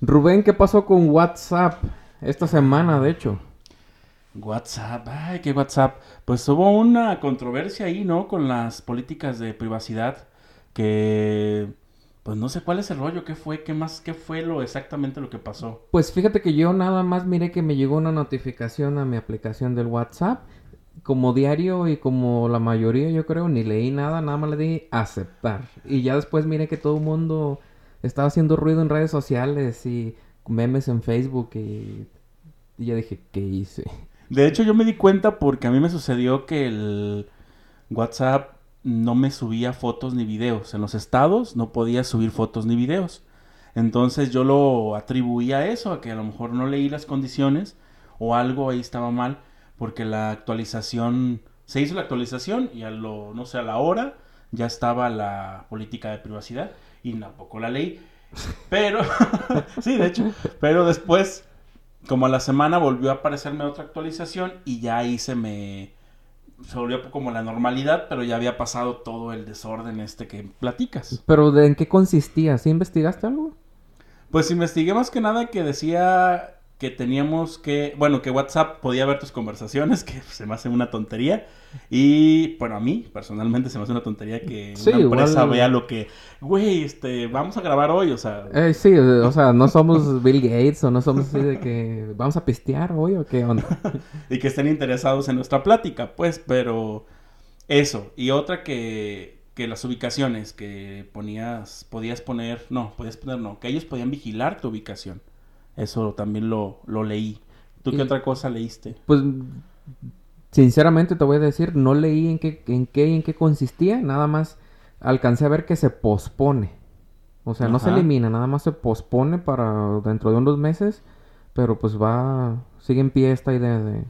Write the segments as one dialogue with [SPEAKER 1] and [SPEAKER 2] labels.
[SPEAKER 1] Rubén, ¿qué pasó con WhatsApp esta semana, de hecho?
[SPEAKER 2] WhatsApp, ay, qué WhatsApp. Pues hubo una controversia ahí, ¿no? Con las políticas de privacidad que pues no sé cuál es el rollo, qué fue, qué más, qué fue lo exactamente lo que pasó.
[SPEAKER 1] Pues fíjate que yo nada más miré que me llegó una notificación a mi aplicación del WhatsApp. Como diario y como la mayoría yo creo, ni leí nada, nada más le di aceptar. Y ya después miré que todo el mundo estaba haciendo ruido en redes sociales y memes en Facebook y, ya dije, ¿qué hice?
[SPEAKER 2] De hecho yo me di cuenta porque a mí me sucedió que el WhatsApp no me subía fotos ni videos. En los estados no podía subir fotos ni videos. Entonces yo lo atribuía a eso, a que a lo mejor no leí las condiciones o algo ahí estaba mal, porque la actualización, se hizo la actualización y a lo, no sé, a la hora ya estaba la política de privacidad y tampoco la leí. Pero, sí, de hecho, pero después, como a la semana volvió a aparecerme otra actualización y ya ahí se me, se volvió como la normalidad, pero ya había pasado todo el desorden este que platicas.
[SPEAKER 1] ¿Pero de en qué consistía? ¿Sí investigaste algo?
[SPEAKER 2] Pues investigué más que nada que decía que teníamos que, bueno, que WhatsApp podía ver tus conversaciones, que se me hace una tontería. Y, bueno, a mí personalmente se me hace una tontería que una empresa vea lo que, güey, este, vamos a grabar hoy, o sea.
[SPEAKER 1] Eh, sí, o sea, no somos Bill Gates o no somos así de que vamos a pistear hoy o qué onda.
[SPEAKER 2] y que estén interesados en nuestra plática, pues, pero eso. Y otra que, que las ubicaciones que ponías, podías poner, no, podías poner, no, que ellos podían vigilar tu ubicación. Eso también lo, lo leí. ¿Tú qué otra cosa leíste?
[SPEAKER 1] Pues sinceramente te voy a decir, no leí en qué, en qué, en qué consistía, nada más alcancé a ver que se pospone. O sea, no se elimina, nada más se pospone para dentro de unos meses, pero pues va, sigue en pie esta idea de,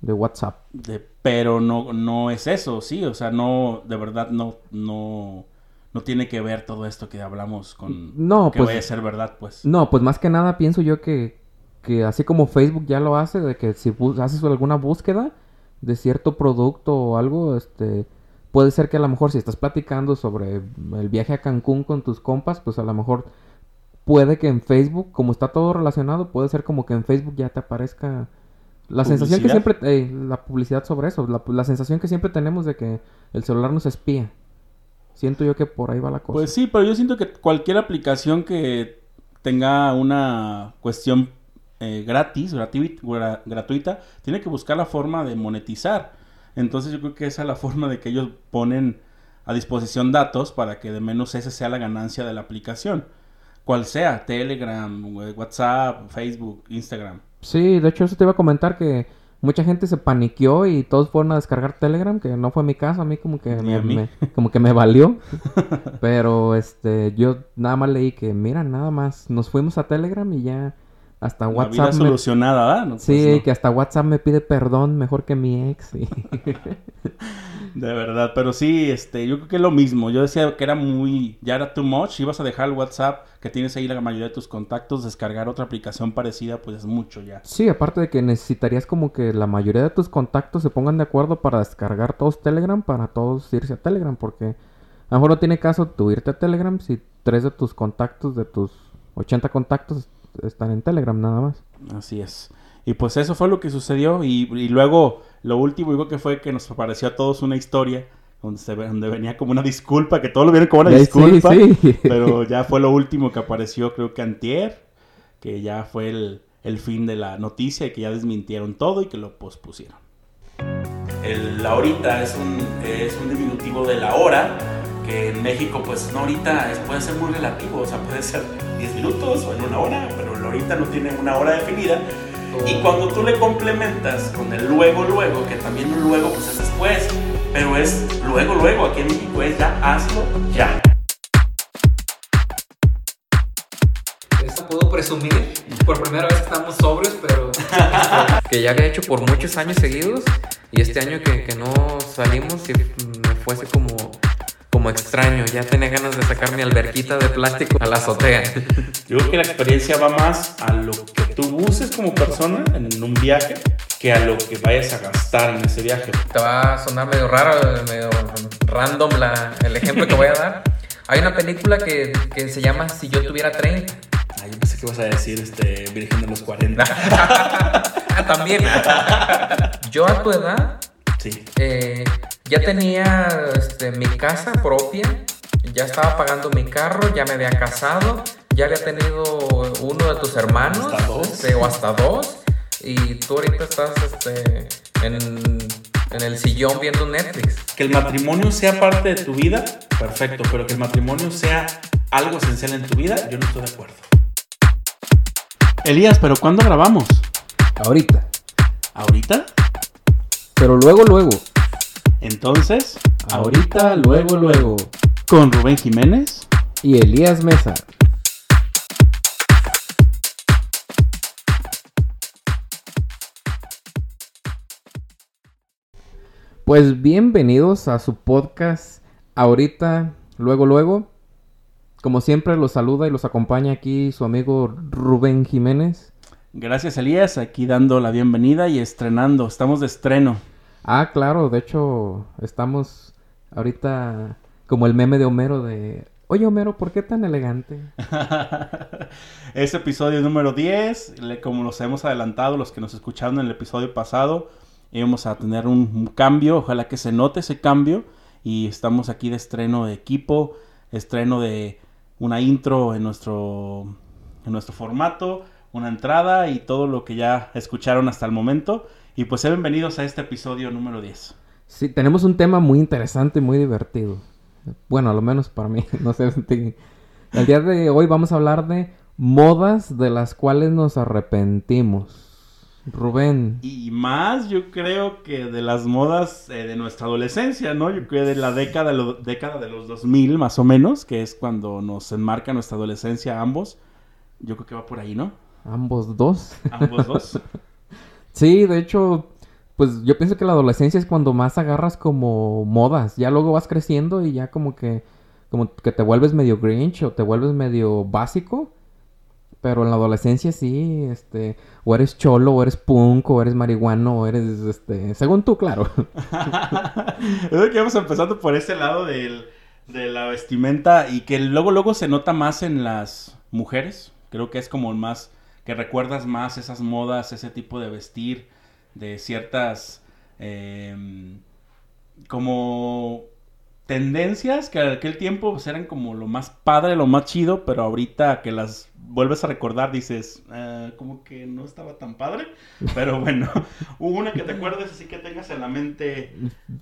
[SPEAKER 1] de WhatsApp.
[SPEAKER 2] De, pero no, no es eso, sí, o sea, no, de verdad no, no, no tiene que ver todo esto que hablamos con
[SPEAKER 1] no,
[SPEAKER 2] que
[SPEAKER 1] pues,
[SPEAKER 2] vaya a ser verdad, pues.
[SPEAKER 1] No, pues más que nada pienso yo que, que así como Facebook ya lo hace, de que si haces alguna búsqueda de cierto producto o algo, este, puede ser que a lo mejor si estás platicando sobre el viaje a Cancún con tus compas, pues a lo mejor puede que en Facebook, como está todo relacionado, puede ser como que en Facebook ya te aparezca la sensación que siempre, eh, la publicidad sobre eso, la, la sensación que siempre tenemos de que el celular nos espía. Siento yo que por ahí va la cosa.
[SPEAKER 2] Pues sí, pero yo siento que cualquier aplicación que tenga una cuestión eh, gratis, gratuita, tiene que buscar la forma de monetizar. Entonces yo creo que esa es la forma de que ellos ponen a disposición datos para que de menos esa sea la ganancia de la aplicación. Cual sea, Telegram, WhatsApp, Facebook, Instagram.
[SPEAKER 1] Sí, de hecho eso te iba a comentar que mucha gente se paniqueó y todos fueron a descargar Telegram, que no fue mi caso, a mí como que me, como que me valió. Pero este yo nada más leí que mira, nada más nos fuimos a Telegram y ya hasta WhatsApp
[SPEAKER 2] solucionada, ¿verdad?
[SPEAKER 1] sí, pues que hasta WhatsApp me pide perdón mejor que mi ex.
[SPEAKER 2] De verdad, pero sí, este, yo creo que es lo mismo. Yo decía que era muy, ya era too much. Ibas a dejar el WhatsApp que tienes ahí la mayoría de tus contactos, descargar otra aplicación parecida, pues es mucho ya.
[SPEAKER 1] Sí, aparte de que necesitarías como que la mayoría de tus contactos se pongan de acuerdo para descargar todos Telegram, para todos irse a Telegram, porque a lo mejor no tiene caso tú irte a Telegram si tres de tus contactos, de tus 80 contactos, están en Telegram nada más.
[SPEAKER 2] Así es. Y pues eso fue lo que sucedió. Y, luego, lo último, digo que fue que nos apareció a todos una historia donde, se, donde venía como una disculpa, que todos lo vieron como una disculpa. Pero ya fue lo último que apareció, creo que antier, que ya fue el, el fin de la noticia y que ya desmintieron todo y que lo pospusieron. El la horita es un, es un diminutivo de la hora, que en México pues no ahorita puede ser muy relativo, o sea, puede ser 10 minutos o en una hora, pero la horita no tiene una hora definida. Y cuando tú le complementas con el luego, luego, que también luego pues es después, pero es luego, luego, aquí en México es ya hazlo ya.
[SPEAKER 3] Esto puedo presumir, por primera vez estamos sobrios, pero que ya había hecho por muchos años seguidos y este año que, que no salimos y me fuese como como extraño. Ya tenía ganas de sacar mi alberquita de plástico a la azotea.
[SPEAKER 2] Yo creo que la experiencia va más a lo que tú uses como persona en un viaje que a lo que vayas a gastar en ese viaje.
[SPEAKER 3] Te va a sonar medio raro, medio random la, el ejemplo que voy a dar. Hay una película que, que se llama Si yo tuviera 30.
[SPEAKER 2] Ah, yo pensé que ibas a decir este, Virgen de los 40.
[SPEAKER 3] ah, también. yo a tu edad
[SPEAKER 2] sí.
[SPEAKER 3] Eh, ya tenía este, mi casa propia, ya estaba pagando mi carro, ya me había casado, ya había tenido uno de tus hermanos,
[SPEAKER 2] ¿Hasta dos?
[SPEAKER 3] Este, o hasta dos, y tú ahorita estás este, en, en el sillón viendo Netflix.
[SPEAKER 2] Que el matrimonio sea parte de tu vida, perfecto, pero que el matrimonio sea algo esencial en tu vida, yo no estoy de acuerdo. Elías, ¿pero cuándo grabamos?
[SPEAKER 1] Ahorita.
[SPEAKER 2] ¿Ahorita?
[SPEAKER 1] Pero luego, luego.
[SPEAKER 2] Entonces,
[SPEAKER 1] ahorita, luego, luego.
[SPEAKER 2] Con Rubén Jiménez
[SPEAKER 1] y Elías Mesa. Pues bienvenidos a su podcast ahorita, luego, luego. Como siempre los saluda y los acompaña aquí su amigo Rubén Jiménez.
[SPEAKER 2] Gracias Elías, aquí dando la bienvenida y estrenando, estamos de estreno.
[SPEAKER 1] Ah, claro, de hecho estamos ahorita como el meme de Homero de... Oye Homero, ¿por qué tan elegante?
[SPEAKER 2] Ese episodio número 10, como los hemos adelantado, los que nos escucharon en el episodio pasado, íbamos a tener un, cambio, ojalá que se note ese cambio y estamos aquí de estreno de equipo, estreno de una intro en nuestro, en nuestro formato, una entrada y todo lo que ya escucharon hasta el momento. Y pues sean bienvenidos a este episodio número 10.
[SPEAKER 1] Sí, tenemos un tema muy interesante y muy divertido. Bueno, a lo menos para mí, no sé. El día de hoy vamos a hablar de modas de las cuales nos arrepentimos. Rubén.
[SPEAKER 2] Y más, yo creo que de las modas eh, de nuestra adolescencia, ¿no? Yo creo de la década, década de los 2000, más o menos, que es cuando nos enmarca nuestra adolescencia ambos. Yo creo que va por ahí, ¿no?
[SPEAKER 1] Ambos dos.
[SPEAKER 2] Ambos dos.
[SPEAKER 1] sí, de hecho, pues yo pienso que la adolescencia es cuando más agarras como modas. Ya luego vas creciendo y ya como que, como que te vuelves medio grinch o te vuelves medio básico. Pero en la adolescencia sí, este, o eres cholo, o eres punk, o eres marihuano, o eres, este, según tú, claro.
[SPEAKER 2] es que vamos empezando por ese lado de la vestimenta y que luego, luego se nota más en las mujeres. Creo que es como más, que recuerdas más esas modas, ese tipo de vestir, de ciertas, em, como tendencias que en aquel tiempo pues, eran como lo más padre, lo más chido, pero ahorita que las vuelves a recordar dices, ah, como que no estaba tan padre, pero bueno, hubo una que te acuerdes así que tengas en la mente.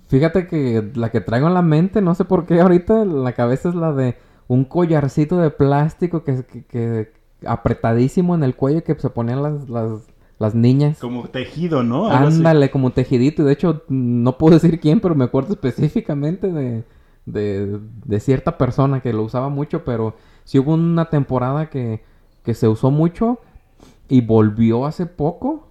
[SPEAKER 1] Fíjate que la que traigo en la mente, no sé por qué ahorita la cabeza es la de un collarcito de plástico que, que, apretadísimo en el cuello que se ponían las, las, las niñas.
[SPEAKER 2] Como tejido, ¿no?
[SPEAKER 1] Ándale, como tejidito. Y de hecho, no puedo decir quién, pero me acuerdo específicamente de, de, de cierta persona que lo usaba mucho, pero sí hubo una temporada que, que se usó mucho y volvió hace poco.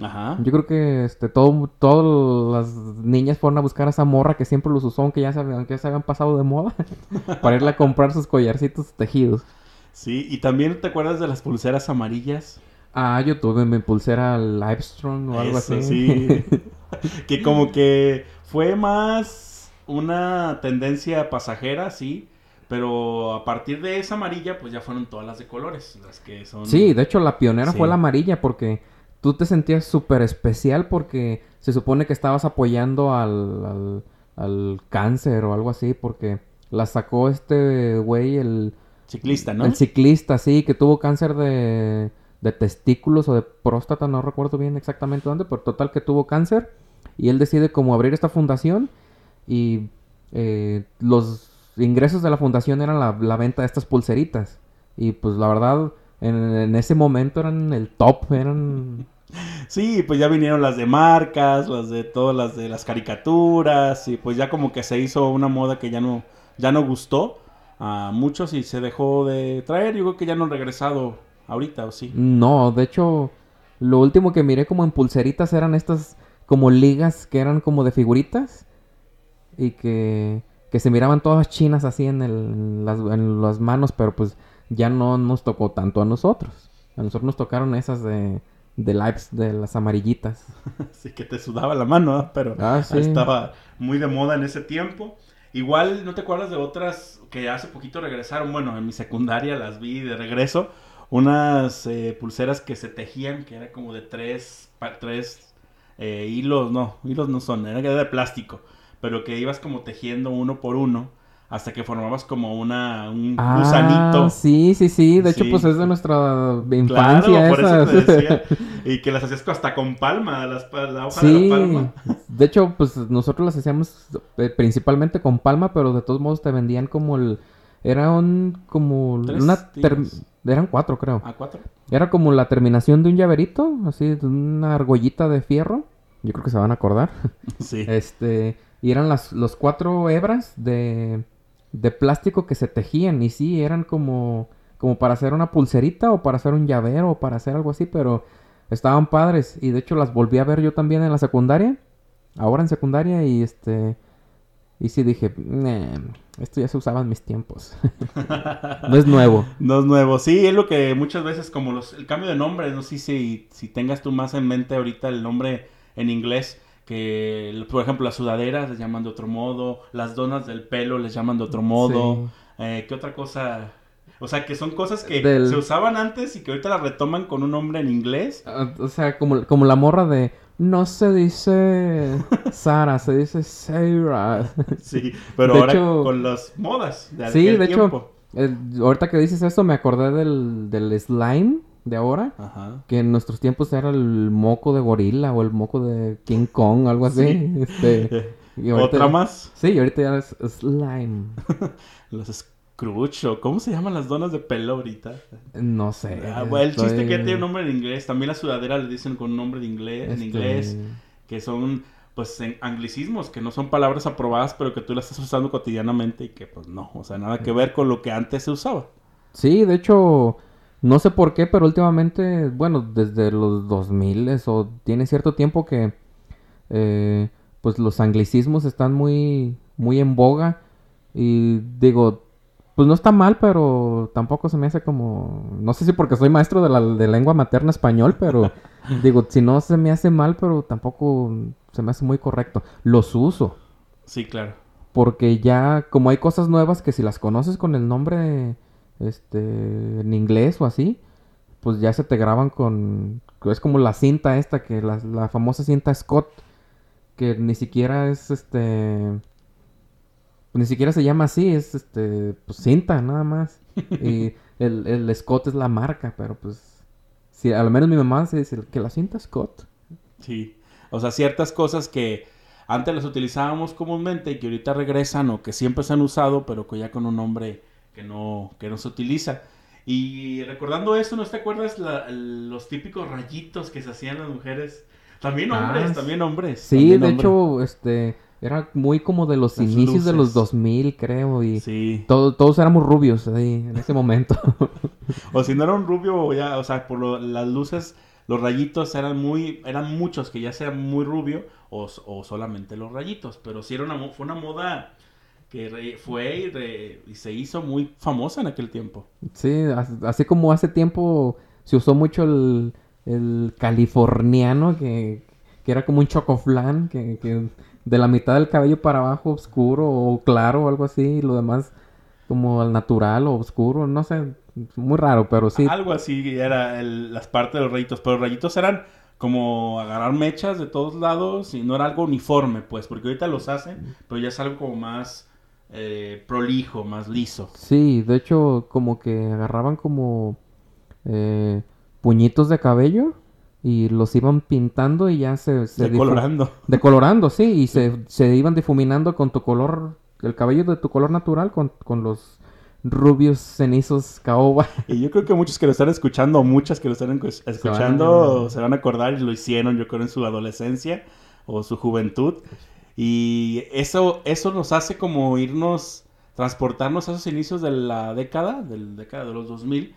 [SPEAKER 2] Ajá.
[SPEAKER 1] Yo creo que este, todo, todas las niñas fueron a buscar a esa morra que siempre los usó, aunque ya se, aunque ya se habían pasado de moda, para irle a comprar sus collarcitos tejidos.
[SPEAKER 2] Sí, y también te acuerdas de las pulseras amarillas.
[SPEAKER 1] Ah, yo tuve mi pulsera Livestrong o algo así.
[SPEAKER 2] Sí. que como que fue más una tendencia pasajera, sí. Pero a partir de esa amarilla, pues ya fueron todas las de colores. Las que son.
[SPEAKER 1] Sí, de hecho, la pionera fue la amarilla porque tú te sentías súper especial porque se supone que estabas apoyando al, al, cáncer o algo así. Porque la sacó este güey, el.
[SPEAKER 2] Ciclista, ¿no?
[SPEAKER 1] El ciclista, sí, que tuvo cáncer de, de testículos o de próstata, no recuerdo bien exactamente dónde, pero total que tuvo cáncer. Y él decide como abrir esta fundación y eh, los ingresos de la fundación eran la, venta de estas pulseritas. Y pues la verdad, en, ese momento eran el top, eran...
[SPEAKER 2] Sí, pues ya vinieron las de marcas, las de todas las de las caricaturas, y pues ya como que se hizo una moda que ya no, ya no gustó a muchos y se dejó de traer. Yo creo que ya no han regresado ahorita, ¿o sí?
[SPEAKER 1] No, de hecho, lo último que miré como en pulseritas eran estas como ligas que eran como de figuritas y que, que se miraban todas chinas así en, el, en, las, en las manos, pero pues ya no nos tocó tanto a nosotros. A nosotros nos tocaron esas de, de lives de las amarillitas.
[SPEAKER 2] sí, que te sudaba la mano, pero ah, estaba muy de moda en ese tiempo. Igual, ¿no te acuerdas de otras que hace poquito regresaron? Bueno, en mi secundaria las vi de regreso. unas eh, pulseras que se tejían, que era como de tres, tres eh, hilos, no, hilos no son, era de plástico, pero que ibas como tejiendo uno por uno hasta que formabas como una un
[SPEAKER 1] ah, gusanito. Sí, sí, sí. De hecho, pues es de nuestra infancia.
[SPEAKER 2] por eso te decía. Y que las hacías hasta con palma, las, la hoja de la palma.
[SPEAKER 1] De hecho, pues nosotros las hacíamos eh, principalmente con palma, pero de todos modos te vendían como el. Era un. como. una. Eran cuatro, creo.
[SPEAKER 2] Ah, cuatro.
[SPEAKER 1] Era como la terminación de un llaverito, así, de una argollita de fierro. Yo creo que se van a acordar.
[SPEAKER 2] Sí.
[SPEAKER 1] este. Y eran las los cuatro hebras de de plástico que se tejían y sí, eran como, como para hacer una pulserita o para hacer un llavero o para hacer algo así, pero estaban padres y de hecho las volví a ver yo también en la secundaria, ahora en secundaria y este... Y sí dije, esto ya se usaba en mis tiempos. no es nuevo.
[SPEAKER 2] No es nuevo. Sí, es lo que muchas veces, como los, el cambio de nombre, no sé si, si tengas tú más en mente ahorita el nombre en inglés que por ejemplo las sudaderas les llaman de otro modo, las donas del pelo les llaman de otro modo, eh, ¿qué otra cosa? O sea, que son cosas que se usaban antes y que ahorita las retoman con un nombre en inglés.
[SPEAKER 1] Ah, o sea, como, como la morra de... No se dice Sara, se dice Sarah.
[SPEAKER 2] Sí, pero ahora con las modas
[SPEAKER 1] de Sí, de hecho, ahorita que dices eso me acordé del, del slime de ahora, que en nuestros tiempos era el moco de gorila o el moco de King Kong, algo así. Este,
[SPEAKER 2] ¿Otra más?
[SPEAKER 1] Sí, ahorita ya es slime.
[SPEAKER 2] Los Scrooge, o ¿cómo se llaman las donas de pelo ahorita?
[SPEAKER 1] No sé.
[SPEAKER 2] Ah, el chiste que tiene un nombre en inglés. También la sudadera le dicen con un nombre de inglés, en este, inglés, que son pues en anglicismos, que no son palabras aprobadas, pero que tú las estás usando cotidianamente y que pues no, o sea, nada que ver con lo que antes se usaba.
[SPEAKER 1] Sí, de hecho, no sé por qué, pero últimamente, bueno, desde los 2000 o tiene cierto tiempo que eh, pues los anglicismos están muy, muy en boga. Y digo, pues no está mal, pero tampoco se me hace como... No sé si porque soy maestro de la de lengua materna español, pero digo, si no se me hace mal, pero tampoco se me hace muy correcto. Los uso.
[SPEAKER 2] Sí, claro.
[SPEAKER 1] Porque ya, como hay cosas nuevas que si las conoces con el nombre este, en inglés o así, pues ya se te graban con... Es como la cinta esta, que la, la famosa cinta Scott, que ni siquiera es este... Ni siquiera se llama así, es este, pues cinta nada más. y el, el Scott es la marca, pero pues, si al menos mi mamá se dice que la cinta Scott.
[SPEAKER 2] Sí, o sea, ciertas cosas que antes las utilizábamos comúnmente y que ahorita regresan o que siempre se han usado, pero que ya con un nombre que no, que no se utiliza. Y recordando eso, ¿no te acuerdas los típicos rayitos que se hacían las mujeres? También ah, hombres, también hombres.
[SPEAKER 1] Sí, de hecho, este, era muy como de los inicios de los 2000, creo, y
[SPEAKER 2] sí.
[SPEAKER 1] todos éramos rubios ahí en ese momento.
[SPEAKER 2] o si no era un rubio, ya, o sea, por las luces, los rayitos eran muy, eran muchos que ya sea muy rubio o, o solamente los rayitos, pero sí era una, fue una moda que fue y, se hizo muy famosa en aquel tiempo.
[SPEAKER 1] Sí, así como hace tiempo se usó mucho el, el californiano, que, que, era como un chocoflan, que, que, de la mitad del cabello para abajo oscuro o claro o algo así, y lo demás como al natural o oscuro, no sé, muy raro, pero sí.
[SPEAKER 2] Algo así era las partes de los rayitos, pero los rayitos eran como agarrar mechas de todos lados y no era algo uniforme, pues, porque ahorita los hacen, pero ya es algo como más eh, prolijo, más liso.
[SPEAKER 1] Sí, de hecho, como que agarraban como eh, puñitos de cabello y los iban pintando y ya se...
[SPEAKER 2] decolorando.
[SPEAKER 1] Decolorando, sí, y Se, se, iban difuminando con tu color, el cabello de tu color natural con, con los rubios cenizos caoba.
[SPEAKER 2] Y yo creo que muchos que lo están escuchando, muchas que lo están escuchando, se van a acordar y lo hicieron, yo creo, en su adolescencia o su juventud. Y eso, eso nos hace como irnos, transportarnos a esos inicios de la década, de la década de los 2000,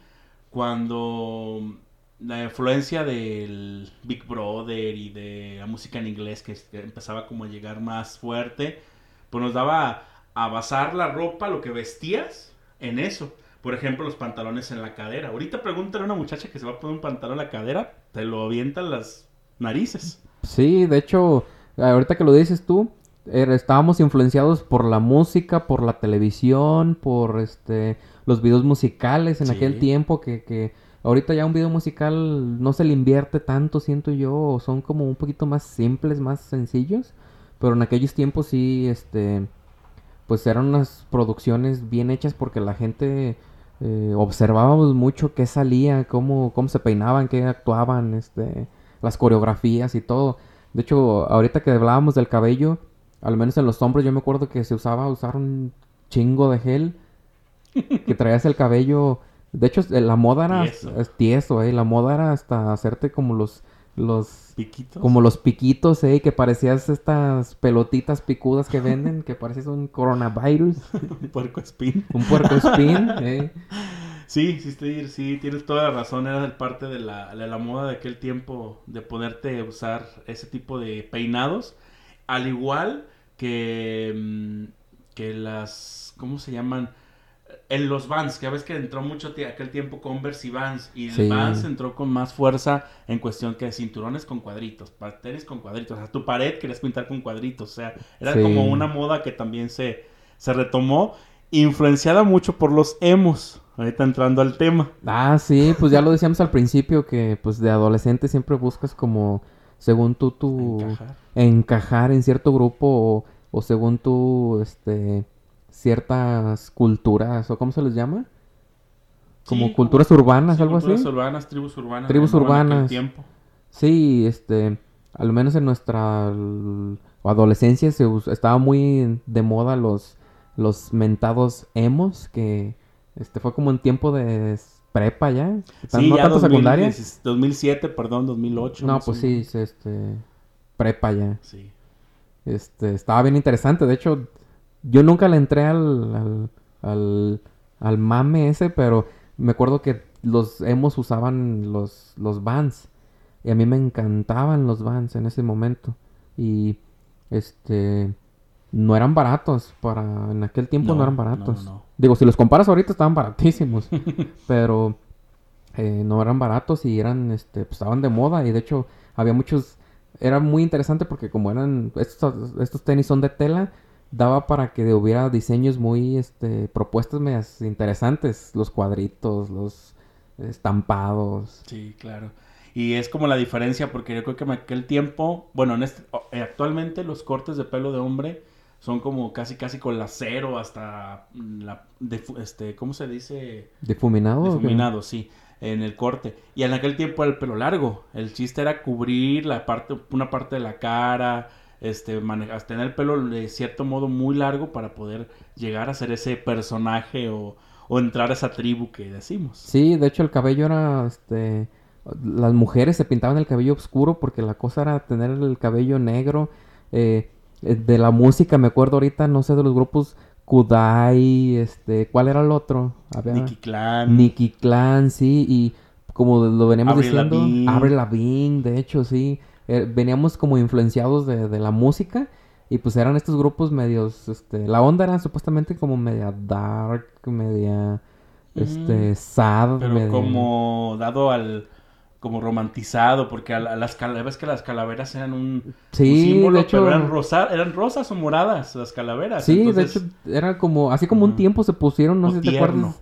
[SPEAKER 2] cuando la influencia del Big Brother y de la música en inglés que, empezaba como a llegar más fuerte, pues nos daba a basar la ropa, lo que vestías, en eso. Por ejemplo, los pantalones en la cadera. Ahorita pregúntale a una muchacha que se va a poner un pantalón en la cadera, te lo avientan las narices.
[SPEAKER 1] Sí, de hecho, ahorita que lo dices tú, estábamos influenciados por la música, por la televisión, por este los videos musicales en aquel tiempo que, que ahorita ya un video musical no se le invierte tanto, siento yo, son como un poquito más simples, más sencillos, pero en aquellos tiempos sí, este, pues eran unas producciones bien hechas porque la gente eh, observábamos mucho qué salía, cómo, cómo se peinaban, qué actuaban, este, las coreografías y todo. De hecho, ahorita que hablábamos del cabello, al menos en los hombros, yo me acuerdo que se usaba usar un chingo de gel, que traías el cabello. De hecho, la moda era tieso, tieso eh, la moda era hasta hacerte como los los
[SPEAKER 2] piquitos
[SPEAKER 1] como los piquitos eh que parecías estas pelotitas picudas que venden que parecías un coronavirus
[SPEAKER 2] un puerco espín
[SPEAKER 1] un puerco espín eh.
[SPEAKER 2] Sí sí sí tienes toda la razón. Era parte de la, de la moda de aquel tiempo de poderte usar ese tipo de peinados. Al igual que mm, que las cómo se llaman en los Vans, que ves que entró mucho aquel tiempo Converse y Vans, y el Vans entró con más fuerza en cuestión que cinturones con cuadritos, tenis con cuadritos, o sea, tu pared querías pintar con cuadritos, o sea, era como una moda que también se, se retomó, influenciada mucho por los emos, ahorita entrando al tema.
[SPEAKER 1] Ah, sí, pues ya lo decíamos al principio, que pues de adolescente siempre buscas como, según tú, tu... Encajar, encajar en cierto grupo, o, o según tú, este ciertas culturas, o cómo se les llama? Como culturas urbanas, algo
[SPEAKER 2] culturas
[SPEAKER 1] así.
[SPEAKER 2] urbanas, tribus urbanas.
[SPEAKER 1] Tribus urbanas. Sí, este, al menos en nuestra adolescencia se estaba muy de moda los los mentados emos que este fue como en tiempo de prepa ya,
[SPEAKER 2] sí, no ya tanto secundaria. 2007, perdón, 2008.
[SPEAKER 1] No, pues sí, este prepa ya. Sí. Este, estaba bien interesante, de hecho yo nunca le entré al, al, al, mame ese, pero me acuerdo que los hemos usaban los, los Vans. Y a mí me encantaban los Vans en ese momento. Y este no eran baratos para en aquel tiempo no, eran baratos. Digo, si los comparas ahorita estaban baratísimos, pero eh, no eran baratos y eran este pues, estaban de moda y de hecho había muchos era muy interesante porque como eran estos, estos tenis son de tela, daba para que hubiera diseños muy, este, propuestas medias interesantes, los cuadritos, los estampados.
[SPEAKER 2] Sí, claro. Y es como la diferencia, porque yo creo que en aquel tiempo, bueno, en este, eh, actualmente los cortes de pelo de hombre son como casi casi con la cero hasta la, este, ¿cómo se dice?
[SPEAKER 1] Defuminado.
[SPEAKER 2] Defuminado, sí, en el corte. Y en aquel tiempo era el pelo largo. El chiste era cubrir la parte, una parte de la cara, este, tener el pelo de cierto modo muy largo para poder llegar a ser ese personaje o, entrar a esa tribu que decimos.
[SPEAKER 1] Sí, de hecho el cabello era, este, las mujeres se pintaban el cabello oscuro porque la cosa era tener el cabello negro. Eh, de la música me acuerdo ahorita, no sé, de los grupos Kudai, este, ¿cuál era el otro?
[SPEAKER 2] Nicky Clan.
[SPEAKER 1] Nicky Clan, sí, y como lo veníamos diciendo, Abre la Lavigne, de hecho, sí. Eh, veníamos como influenciados de, de, la música y pues eran estos grupos medios, este, la onda era supuestamente como media dark, media, este, sad.
[SPEAKER 2] Pero como dado al, como romantizado, porque a, las calaveras, que las calaveras eran un,
[SPEAKER 1] sí, símbolo, de hecho,
[SPEAKER 2] pero eran, rosa, eran rosas o moradas las calaveras.
[SPEAKER 1] Sí, de hecho, era como, así como un tiempo se pusieron, no sé si te acuerdas,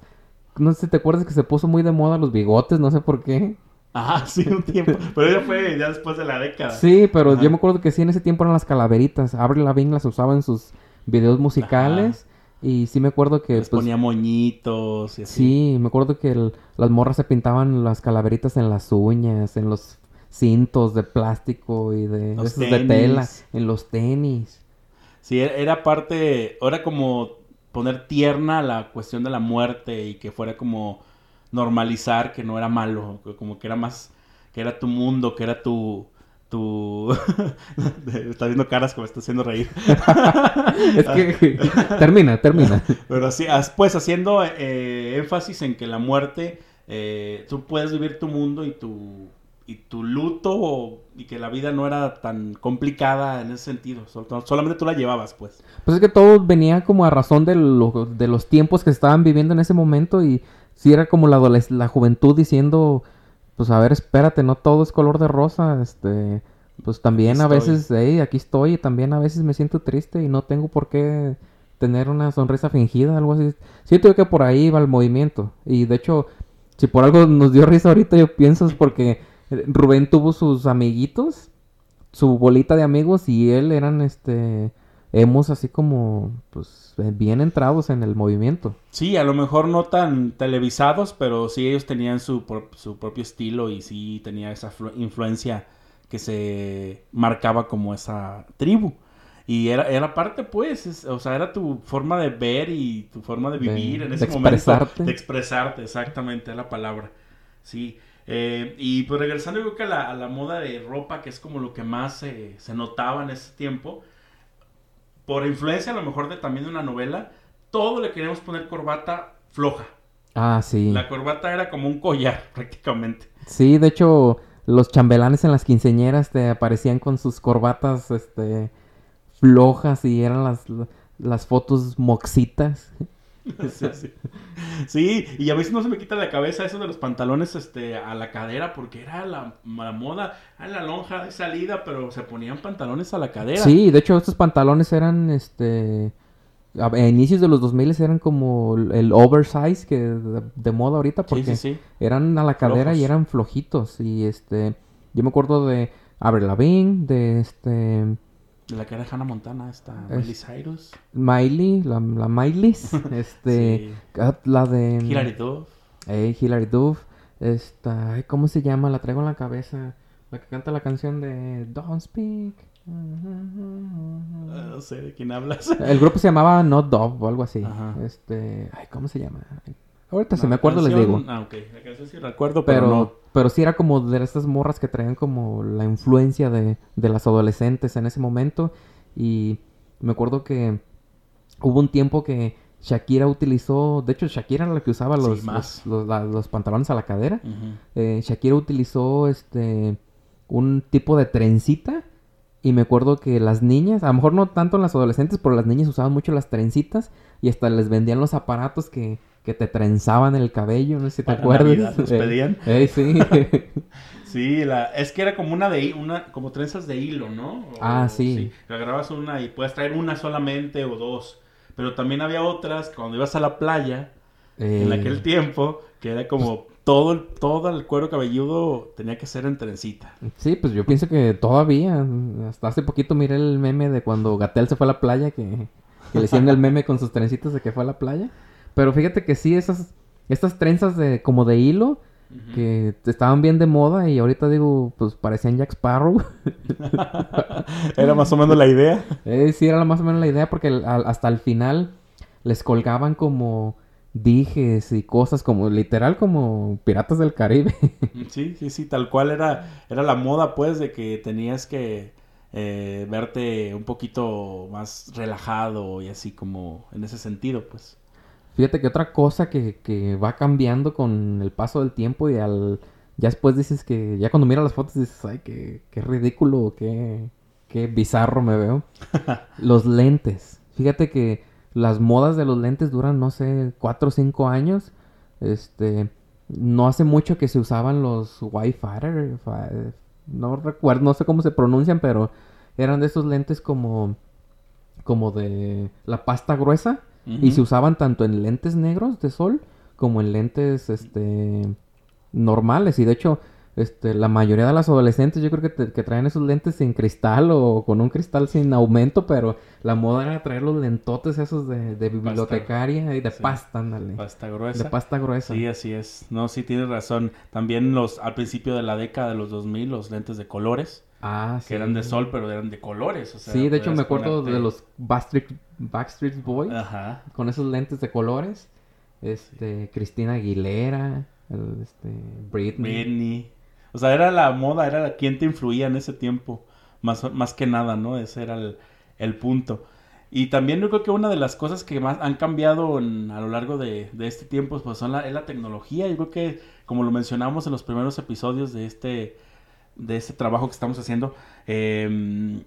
[SPEAKER 1] no sé si te acuerdas que se puso muy de moda los bigotes, no sé por qué.
[SPEAKER 2] Ajá, sí, un tiempo. Pero ya fue ya después de la década.
[SPEAKER 1] Sí, pero yo me acuerdo que sí, en ese tiempo eran las calaveritas. Avril Lavigne las usaba en sus videos musicales. Y sí me acuerdo que...
[SPEAKER 2] Les pues, ponía moñitos y
[SPEAKER 1] así. Sí, me acuerdo que las morras se pintaban las calaveritas en las uñas, en los cintos de plástico y de, de tela, en los tenis.
[SPEAKER 2] Sí, e-, era parte... Era como poner tierna la cuestión de la muerte y que fuera como normalizar que no era malo, como que era más, que era tu mundo, que era tu, tu... está viendo caras como está haciendo reír.
[SPEAKER 1] es que termina, termina.
[SPEAKER 2] Pero sí, pues haciendo eh, énfasis en que la muerte, eh, tú puedes vivir tu mundo y tu, y tu luto y que la vida no era tan complicada en ese sentido. solamente tú la llevabas, pues.
[SPEAKER 1] Pues es que todo venía como a razón de, de los tiempos que estaban viviendo en ese momento y sí era como la, la juventud diciendo, pues a ver, espérate, no todo es color de rosa, este, pues también a veces, hey, aquí estoy y también a veces me siento triste y no tengo por qué tener una sonrisa fingida, algo así. Siento que por ahí va el movimiento y de hecho Si por algo nos dio risa ahorita, yo pienso es porque Rubén tuvo sus amiguitos, su bolita de amigos y él eran este hemos así como pues bien entrados en el movimiento.
[SPEAKER 2] Sí, a lo mejor no tan televisados, pero sí ellos tenían su, su propio estilo y sí tenía esa influencia que se marcaba como esa tribu. Y era, era parte, pues, o sea, era tu forma de ver y tu forma de vivir en ese momento. De expresarte, exactamente, es la palabra. Sí. Eh, y pues regresando yo creo que a la, moda de ropa, que es como lo que más se notaba en ese tiempo, por influencia a lo mejor de también de una novela, todo le queríamos poner corbata floja.
[SPEAKER 1] Ah, sí.
[SPEAKER 2] La corbata era como un collar, prácticamente.
[SPEAKER 1] Sí, de hecho, los chambelanes en las quinceñeras te aparecían con sus corbatas, este flojas y eran las, las fotos moxitas.
[SPEAKER 2] Sí, y a veces no se me quita la cabeza eso de los pantalones este, a la cadera, porque era la, moda, era la lonja de salida, pero se ponían pantalones a la cadera.
[SPEAKER 1] Sí, de hecho estos pantalones eran, este, a, inicios de los 2000 eran como el oversize que de, moda ahorita, porque eran a la cadera y eran flojitos. Y este, yo me acuerdo de Avril Lavigne, de este...
[SPEAKER 2] De la que era Hannah Montana, esta Miley Cyrus.
[SPEAKER 1] Miley, la, la Miley. este, ah, la de...
[SPEAKER 2] Hilary Duff.
[SPEAKER 1] Eh, Hilary Duff. Esta, ¿cómo se llama? La traigo en la cabeza. La que canta la canción de Don't Speak.
[SPEAKER 2] No sé de quién hablas.
[SPEAKER 1] El grupo se llamaba Not Dove o algo así. Este, ay, ¿cómo se llama? Ahorita si me acuerdo les digo.
[SPEAKER 2] Ah, ok. La canción sí recuerdo,
[SPEAKER 1] pero, pero, pero sí era como de estas morras que traían como la influencia de, de las adolescentes en ese momento. Y me acuerdo que hubo un tiempo que Shakira utilizó, de hecho Shakira era la que usaba los, los, pantalones a la cadera. Eh, Shakira utilizó este un tipo de trencita y me acuerdo que las niñas, a lo mejor no tanto las adolescentes, pero las niñas usaban mucho las trencitas y hasta les vendían los aparatos que que te trenzaban el cabello, no sé si te acuerdas.
[SPEAKER 2] ¿Los pedían?
[SPEAKER 1] sí.
[SPEAKER 2] sí, la, es que era como una de una, como trenzas de hilo, ¿no?
[SPEAKER 1] ah, sí.
[SPEAKER 2] sí. Agarrabas una y puedes traer una solamente o dos. Pero también había otras cuando ibas a la playa, en eh. aquel tiempo, que era como todo el, todo el cuero cabelludo tenía que ser en trencita.
[SPEAKER 1] Sí, pues yo pienso que todavía, hasta hace poquito miré el meme de cuando Gatel se fue a la playa, que, que le hicieron el meme con sus trencitas de que fue a la playa. Pero fíjate que sí, esas, estas trenzas de, como de hilo, que estaban bien de moda y ahorita digo, pues parecían Jack Sparrow.
[SPEAKER 2] era más o menos la idea.
[SPEAKER 1] Eh, sí, era más o menos la idea porque hasta el final les colgaban como dijes y cosas como literal como piratas del Caribe.
[SPEAKER 2] sí, sí, sí, tal cual era, era la moda pues de que tenías que eh, verte un poquito más relajado y así como en ese sentido pues.
[SPEAKER 1] Fíjate que otra cosa que, que va cambiando con el paso del tiempo y al... Ya después dices que... Ya cuando miras las fotos dices, ay, qué, qué ridículo, qué, qué bizarro me veo. los lentes. Fíjate que las modas de los lentes duran, no sé, cuatro o cinco años. Este... No hace mucho que se usaban los Wi-Fi. No recuerdo, no sé cómo se pronuncian, pero eran de esos lentes como... Como de la pasta gruesa y se usaban tanto en lentes negros de sol como en lentes este normales. Y de hecho, este, la mayoría de las adolescentes yo creo que, que, traen esos lentes sin cristal o con un cristal sin aumento, pero la moda era traer los lentotes esos de, bibliotecaria y de pasta, ándale.
[SPEAKER 2] Pasta gruesa.
[SPEAKER 1] De pasta gruesa.
[SPEAKER 2] Sí, así es. No, sí tienes razón. También los al principio de la década de los 2000, los lentes de colores.
[SPEAKER 1] Ah,
[SPEAKER 2] que eran de sol, pero eran de colores.
[SPEAKER 1] sí, de hecho me acuerdo de los Backstreet, Backstreet Boys. Ajá. Con esos lentes de colores. Este, Cristina Aguilera, este, Britney.
[SPEAKER 2] Britney. O sea, era la moda, era quien te influía en ese tiempo. Más, más que nada, ¿no? Ese era el, punto. Y también yo creo que una de las cosas que más han cambiado a lo largo de, este tiempo pues son la, es la tecnología. Yo creo que, como lo mencionamos en los primeros episodios de este de este trabajo que estamos haciendo, em,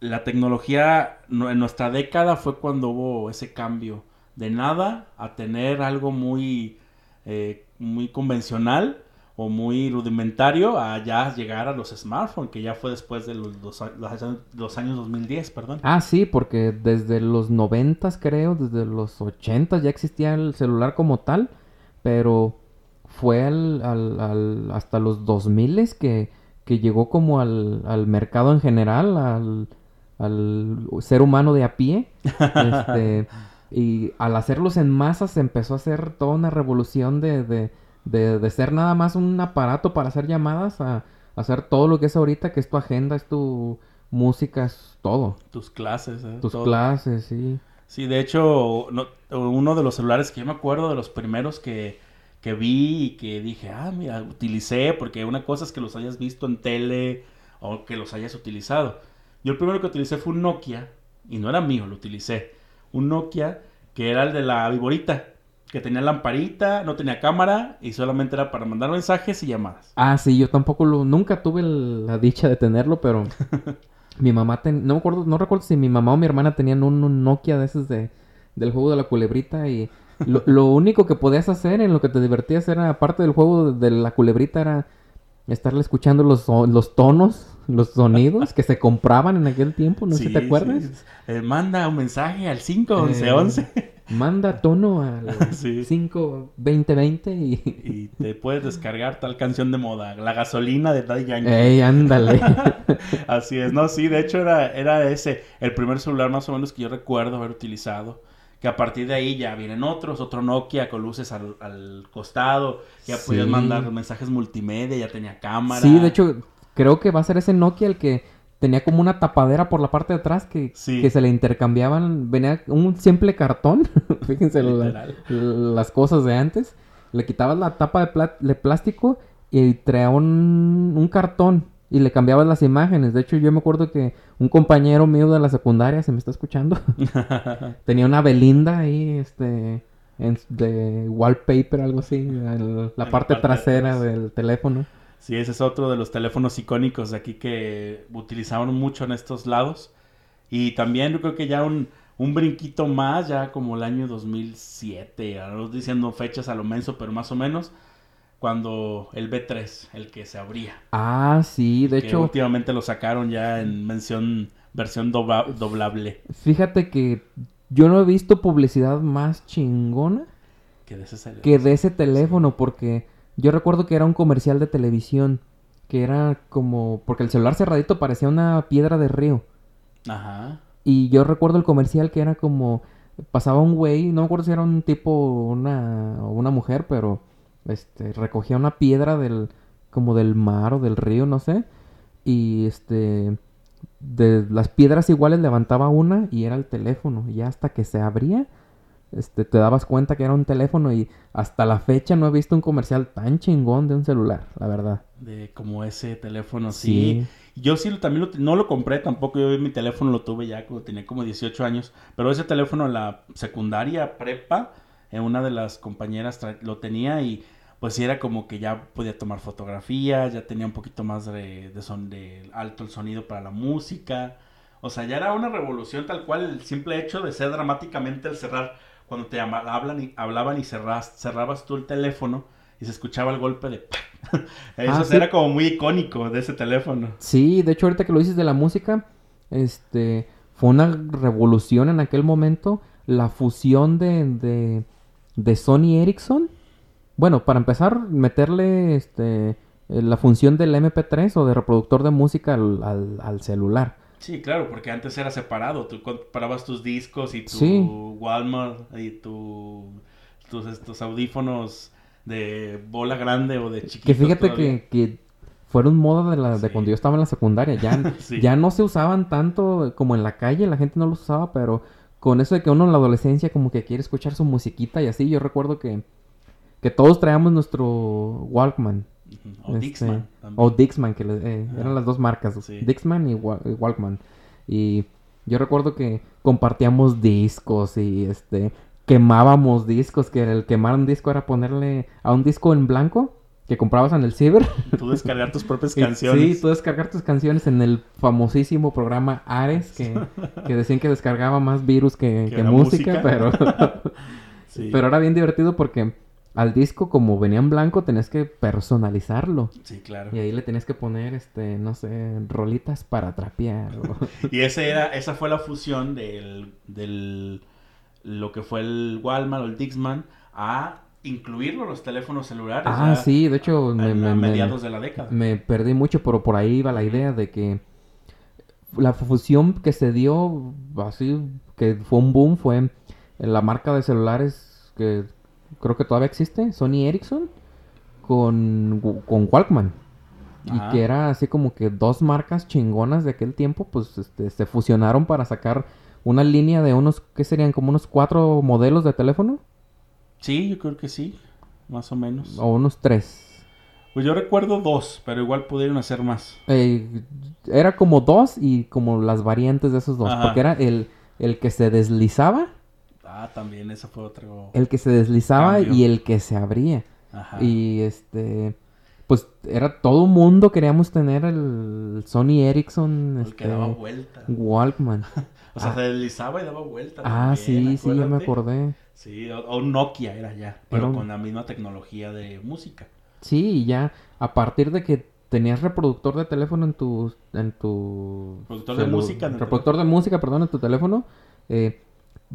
[SPEAKER 2] la tecnología en nuestra década fue cuando hubo ese cambio de nada a tener algo muy, eh, muy convencional o muy rudimentario a ya llegar a los smartphones, que ya fue después de los, los, los, años 2010, perdón.
[SPEAKER 1] Ah, sí, porque desde los 90 creo, desde los 80 ya existía el celular como tal, pero fue al, al, hasta los 2000 que, que llegó como al, al mercado en general, al, al ser humano de a pie. este, y al hacerlos en masa se empezó a hacer toda una revolución de, de, de, ser nada más un aparato para hacer llamadas a, hacer todo lo que es ahorita, que es tu agenda, es tu música, es todo.
[SPEAKER 2] Tus clases, ¿eh?
[SPEAKER 1] Tus clases, sí.
[SPEAKER 2] Sí, de hecho, uno de los celulares que yo me acuerdo de los primeros que, que vi y que dije, ah, mira, utilicé, porque una cosa es que los hayas visto en tele o que los hayas utilizado. Yo el primero que utilicé fue un Nokia, y no era mío, lo utilicé. Un Nokia que era el de la viborita, que tenía lamparita, no tenía cámara y solamente era para mandar mensajes y llamadas.
[SPEAKER 1] Ah, sí, yo tampoco lo, nunca tuve la dicha de tenerlo, pero mi mamá, no me acuerdo, no recuerdo si mi mamá o mi hermana tenían un, Nokia de esos de, del juego de la culebrita y lo, lo, único que podías hacer en lo que te divertías era, aparte del juego de la culebrita, era estarle escuchando los, los tonos, los sonidos que se compraban en aquel tiempo, no sé si te acuerdas.
[SPEAKER 2] Eh, manda un mensaje al 51111.
[SPEAKER 1] Eh, manda tono al 52020 y...
[SPEAKER 2] y te puedes descargar tal canción de moda, La gasolina de Daddy Yankee.
[SPEAKER 1] Ey, ándale.
[SPEAKER 2] Así es, no, sí, de hecho era, era ese, el primer celular más o menos que yo recuerdo haber utilizado que a partir de ahí ya vienen otros, otro Nokia con luces al, costado, ya podías mandar mensajes multimedia, ya tenía cámara.
[SPEAKER 1] Sí, de hecho, creo que va a ser ese Nokia el que tenía como una tapadera por la parte de atrás que, que se le intercambiaban, venía un simple cartón, fíjense las cosas de antes, le quitabas la tapa de, de plástico y traía un, un cartón y le cambiabas las imágenes. De hecho, yo me acuerdo que un compañero mío de la secundaria, se me está escuchando, tenía una Belinda ahí, este, en, de wallpaper, algo así, la parte trasera del teléfono.
[SPEAKER 2] Sí, ese es otro de los teléfonos icónicos de aquí que utilizaban mucho en estos lados. Y también yo creo que ya un, un brinquito más, ya como el año 2007, no diciendo fechas a lo menso, pero más o menos, cuando el B3, el que se abría.
[SPEAKER 1] Ah, sí, de hecho.
[SPEAKER 2] Últimamente lo sacaron ya en mención, versión doblable.
[SPEAKER 1] Fíjate que yo no he visto publicidad más chingona
[SPEAKER 2] que de ese,
[SPEAKER 1] que de ese teléfono, porque yo recuerdo que era un comercial de televisión, que era como, porque el celular cerradito parecía una piedra de río.
[SPEAKER 2] Ajá.
[SPEAKER 1] Y yo recuerdo el comercial que era como, pasaba un güey, no me acuerdo si era un tipo o una, o una mujer, pero este, recogía una piedra del, como del mar o del río, no sé, y este, de las piedras iguales levantaba una y era el teléfono, y hasta que se abría, este, te dabas cuenta que era un teléfono y hasta la fecha no he visto un comercial tan chingón de un celular, la verdad.
[SPEAKER 2] De como ese teléfono, sí. Yo sí también no lo compré tampoco, yo mi teléfono lo tuve ya cuando tenía como 18 años, pero ese teléfono la secundaria, prepa, en una de las compañeras lo tenía y pues sí era como que ya podía tomar fotografías, ya tenía un poquito más de, son, de alto el sonido para la música. O sea, ya era una revolución tal cual el simple hecho de ser dramáticamente el cerrar, cuando te hablan y, hablaban y cerras, cerrabas tú el teléfono y se escuchaba el golpe de... Eso ah, era como muy icónico de ese teléfono.
[SPEAKER 1] Sí, de hecho ahorita que lo dices de la música, este, fue una revolución en aquel momento la fusión de, de, de Sony Ericsson bueno, para empezar, meterle este, eh, la función del MP3 o de reproductor de música al, celular.
[SPEAKER 2] Sí, claro, porque antes era separado. Tú comparabas tus discos y tu Walmart y tu, tus estos audífonos de bola grande o de chiquito.
[SPEAKER 1] Que fíjate que, que, fueron moda de, la, de cuando yo estaba en la secundaria. Ya, ya no se usaban tanto como en la calle, la gente no los usaba, pero con eso de que uno en la adolescencia como que quiere escuchar su musiquita y así, yo recuerdo que que todos traíamos nuestro Walkman.
[SPEAKER 2] O este, Dixman.
[SPEAKER 1] O Dixman, que eh, eran las dos marcas. Dixman y, Walkman. Y yo recuerdo que compartíamos discos y este quemábamos discos, que el quemar un disco era ponerle a un disco en blanco que comprabas en el ciber.
[SPEAKER 2] Tú descargar tus propias canciones.
[SPEAKER 1] Sí, tú descargar tus canciones en el famosísimo programa Ares, que, decían que descargaba más virus que, música, pero... Pero era bien divertido porque al disco, como venía en blanco, tenías que personalizarlo.
[SPEAKER 2] Sí, claro.
[SPEAKER 1] Y ahí le tenías que poner, este, no sé, rolitas para trapear.
[SPEAKER 2] y ese era, esa fue la fusión del, del, lo que fue el Walmart o el Dixman a incluirlo los teléfonos celulares.
[SPEAKER 1] Ah, sí, de hecho,
[SPEAKER 2] a,
[SPEAKER 1] me, me,
[SPEAKER 2] mediados de la década.
[SPEAKER 1] Me perdí mucho, pero por ahí iba la idea de que la fusión que se dio, así, que fue un boom, fue la marca de celulares que creo que todavía existe, Sony Ericsson, con, con Walkman. Y que era así como que dos marcas chingonas de aquel tiempo, pues este, se fusionaron para sacar una línea de unos, ¿qué serían? Como unos cuatro modelos de teléfono.
[SPEAKER 2] Sí, yo creo que sí, más o menos.
[SPEAKER 1] O unos tres.
[SPEAKER 2] Pues yo recuerdo dos, pero igual pudieron hacer más.
[SPEAKER 1] Eh, era como dos y como las variantes de esos dos. Porque era el, el que se deslizaba.
[SPEAKER 2] Ah, también, eso fue otro.
[SPEAKER 1] El que se deslizaba y el que se abría. Ajá. Y este. Pues era todo mundo queríamos tener el Sony Ericsson.
[SPEAKER 2] El que daba este, vuelta.
[SPEAKER 1] Walkman.
[SPEAKER 2] o sea, ah. se deslizaba y daba vuelta.
[SPEAKER 1] Ah, sí, sí, ya me acordé.
[SPEAKER 2] Sí, o, un Nokia era ya, pero con la misma tecnología de música.
[SPEAKER 1] Sí, y ya a partir de que tenías reproductor de teléfono en tu en tu
[SPEAKER 2] reproductor de música,
[SPEAKER 1] reproductor de música, perdón, en tu teléfono, eh,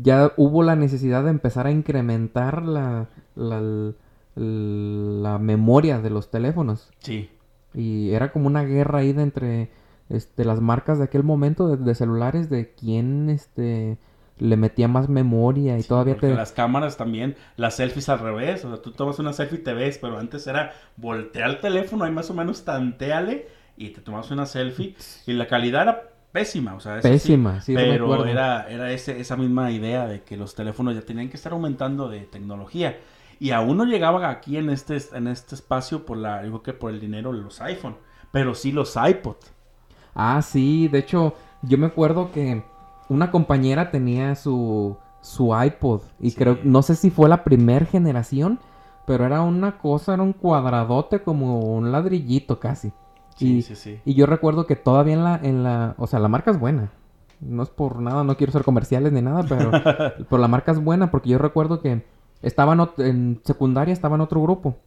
[SPEAKER 1] ya hubo la necesidad de empezar a incrementar la, la, la, memoria de los teléfonos.
[SPEAKER 2] Sí.
[SPEAKER 1] Y era como una guerra ahí de entre este, las marcas de aquel momento de, de celulares de quién este le metía más memoria y todavía
[SPEAKER 2] te... las cámaras también, las selfies al revés, o sea, tú tomas una selfie y te ves, pero antes era voltear el teléfono, ahí más o menos tanteale y te tomas una selfie y la calidad era pésima, o sea,
[SPEAKER 1] pésima, sí,
[SPEAKER 2] pero era, era ese, esa misma idea de que los teléfonos ya tenían que estar aumentando de tecnología y aún no llegaba aquí en este, en este espacio por la, digo que por el dinero los iPhone, pero sí los iPod.
[SPEAKER 1] Ah, sí, de hecho, yo me acuerdo que una compañera tenía su, su iPod y creo, no sé si fue la primera generación, pero era una cosa, era un cuadradote como un ladrillito casi.
[SPEAKER 2] Sí,
[SPEAKER 1] y,
[SPEAKER 2] sí, sí.
[SPEAKER 1] Y yo recuerdo que todavía en la, en la, o sea, la marca es buena. No es por nada, no quiero ser comerciales ni nada, pero, pero la marca es buena porque yo recuerdo que estaba en, secundaria, estaba en otro grupo.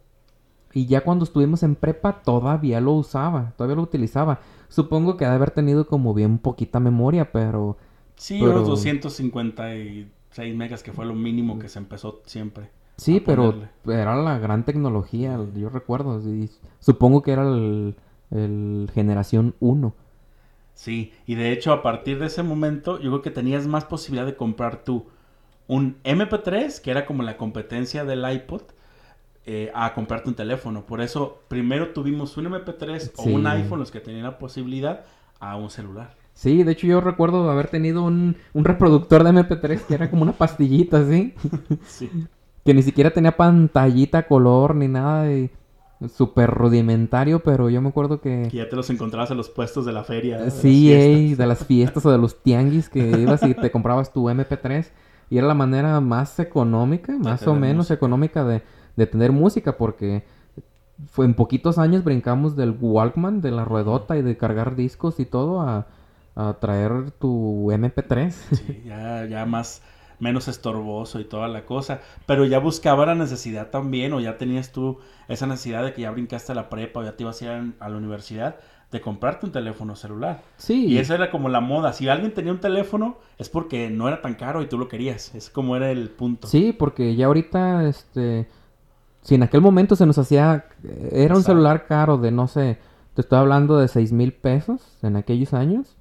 [SPEAKER 1] Y ya cuando estuvimos en prepa todavía lo usaba, todavía lo utilizaba. Supongo que ha de haber tenido como bien poquita memoria, pero
[SPEAKER 2] Sí, unos 256 megas, que fue lo mínimo que se empezó siempre.
[SPEAKER 1] Sí, pero era la gran tecnología, yo recuerdo. supongo que era el, generación 1.
[SPEAKER 2] Sí, y de hecho a partir de ese momento yo creo que tenías más posibilidad de comprar tú un MP3, que era como la competencia del iPod, eh, a comprarte un teléfono. Por eso primero tuvimos un MP3 o un iPhone, los que tenían la posibilidad, a un celular.
[SPEAKER 1] Sí, de hecho yo recuerdo haber tenido un, reproductor de MP3 que era como una pastillita así.
[SPEAKER 2] sí.
[SPEAKER 1] Que ni siquiera tenía pantallita color ni nada de súper rudimentario, pero yo me acuerdo que...
[SPEAKER 2] Que ya te los encontrabas en los puestos de la feria.
[SPEAKER 1] De sí, de las fiestas o de los tianguis que ibas y te comprabas tu MP3. Y era la manera más económica, más o menos económica de, de tener música, porque fue en poquitos años brincamos del Walkman, de la ruedota y de cargar discos y todo a a traer tu MP3.
[SPEAKER 2] Sí, ya, ya más, menos estorboso y toda la cosa. Pero ya buscaba la necesidad también, o ya tenías tú esa necesidad de que ya brincaste a la prepa o ya te ibas a ir a la universidad de comprarte un teléfono celular.
[SPEAKER 1] Sí.
[SPEAKER 2] Y esa era como la moda. Si alguien tenía un teléfono es porque no era tan caro y tú lo querías. Es como era el punto.
[SPEAKER 1] Sí, porque ya ahorita, este, si en aquel momento se nos hacía, era un celular caro de, no sé, te estoy hablando de seis mil pesos en aquellos años.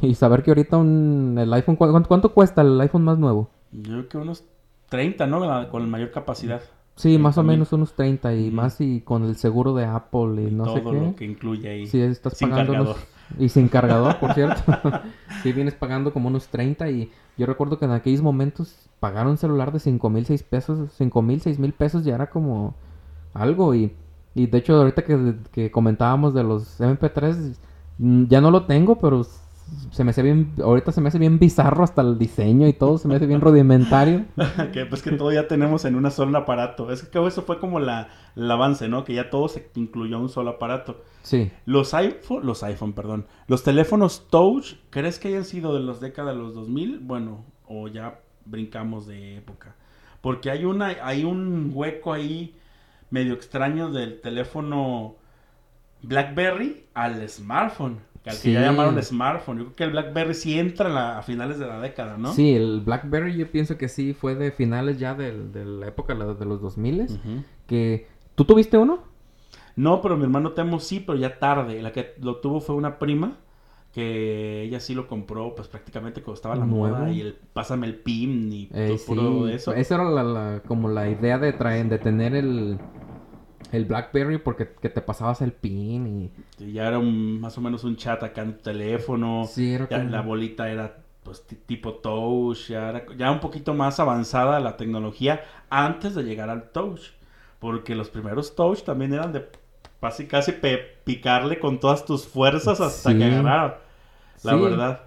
[SPEAKER 1] Y saber que ahorita un, el iPhone, ¿cuánto, cuesta el iPhone más nuevo?
[SPEAKER 2] Yo creo que unos 30, ¿no? Con mayor capacidad.
[SPEAKER 1] Sí, más o menos unos 30 y más y con el seguro de Apple y, no sé qué. Todo
[SPEAKER 2] lo que incluye ahí.
[SPEAKER 1] Sí, estás sin pagando cargador. Y sin cargador, por cierto. sí, vienes pagando como unos 30 y yo recuerdo que en aquellos momentos pagar un celular de 5 mil, 6 pesos, 5 mil, 6 mil pesos ya era como algo y, y de hecho ahorita que, que comentábamos de los MP3 mm, ya no lo tengo, pero se me hace bien, ahorita se me hace bien bizarro hasta el diseño y todo, se me hace bien rudimentario.
[SPEAKER 2] que pues que todo ya tenemos en un solo aparato. Es que eso fue como la, el avance, ¿no? Que ya todo se incluyó en un solo aparato.
[SPEAKER 1] Sí.
[SPEAKER 2] Los iPhone, los iPhone, perdón. Los teléfonos Touch, ¿crees que hayan sido de las décadas de los 2000? Bueno, o ya brincamos de época. Porque hay una hay un hueco ahí medio extraño del teléfono BlackBerry al smartphone que al que ya llamaron smartphone. Yo creo que el BlackBerry sí entra a finales de la década, ¿no?
[SPEAKER 1] Sí, el BlackBerry yo pienso que sí fue de finales ya de, la época de los 2000 que ¿Tú tuviste uno?
[SPEAKER 2] No, pero mi hermano Temo sí, pero ya tarde. La que lo tuvo fue una prima que ella sí lo compró pues prácticamente cuando estaba la moda y el pásame el pin y
[SPEAKER 1] todo, eso. Esa era la, como la idea de traer, de tener el, el BlackBerry porque que te pasabas el pin
[SPEAKER 2] y... ya era más o menos un chat acá en tu teléfono. Sí, era ya La bolita era pues tipo touch, ya era ya un poquito más avanzada la tecnología antes de llegar al touch. Porque los primeros touch también eran de casi casi picarle con todas tus fuerzas hasta que agarrara. La verdad.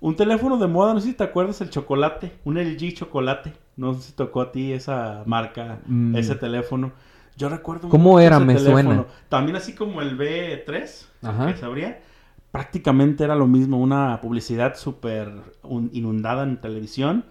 [SPEAKER 2] Un teléfono de moda, no sé si te acuerdas, el chocolate. Un LG chocolate. No sé si tocó a ti esa marca, mm. ese teléfono. Yo recuerdo.
[SPEAKER 1] ¿Cómo era? Me suena.
[SPEAKER 2] También así como el B3, Ajá. que sabría. Prácticamente era lo mismo. Una publicidad súper inundada en televisión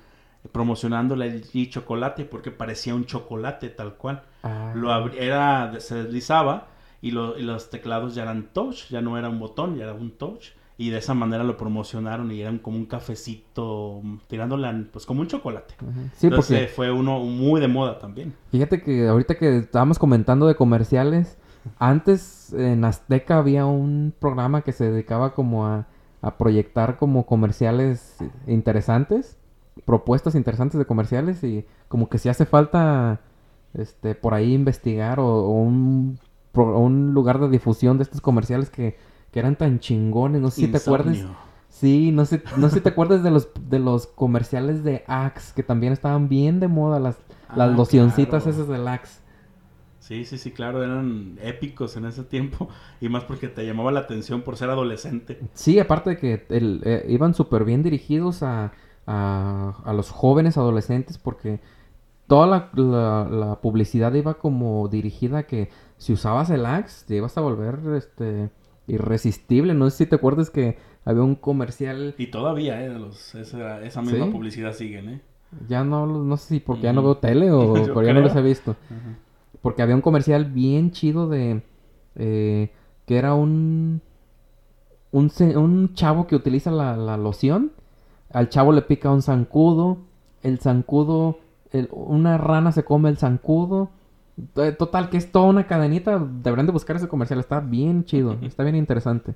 [SPEAKER 2] promocionando el chocolate porque parecía un chocolate tal cual. Ah. Lo era, se deslizaba y, los teclados ya eran touch, ya no era un botón, ya era un touch. Y de esa manera lo promocionaron y eran como un cafecito, tirándole pues como un chocolate. Sí, Entonces fue uno muy de moda también.
[SPEAKER 1] Fíjate que ahorita que estábamos comentando de comerciales, antes en Azteca había un programa que se dedicaba como a, a proyectar como comerciales interesantes propuestas interesantes de comerciales y como que si hace falta este por ahí investigar o, un, un, lugar de difusión de estos comerciales que, que eran tan chingones, no sé si te acuerdas. Sí, no sé, no sé si te acuerdas de los de los comerciales de Axe que también estaban bien de moda las las ah, locioncitas esas del Axe.
[SPEAKER 2] Sí, sí, sí, claro, eran épicos en ese tiempo y más porque te llamaba la atención por ser adolescente.
[SPEAKER 1] Sí, aparte de que el, eh, iban súper bien dirigidos a, a, los jóvenes adolescentes porque toda la, publicidad iba como dirigida a que si usabas el Axe te ibas a volver este irresistible. No sé si te acuerdas que había un comercial.
[SPEAKER 2] Y todavía, eh, esa, misma publicidad siguen, ¿eh?
[SPEAKER 1] Ya no, no sé si porque ya no veo tele o porque ya no los he visto. Porque había un comercial bien chido de. Eh, que era un, un. Un, chavo que utiliza la, la loción al chavo le pica un zancudo. El zancudo. una rana se come el zancudo. Eh, total, que es toda una cadenita. Deberían de buscar ese comercial. Está bien chido. Está bien interesante.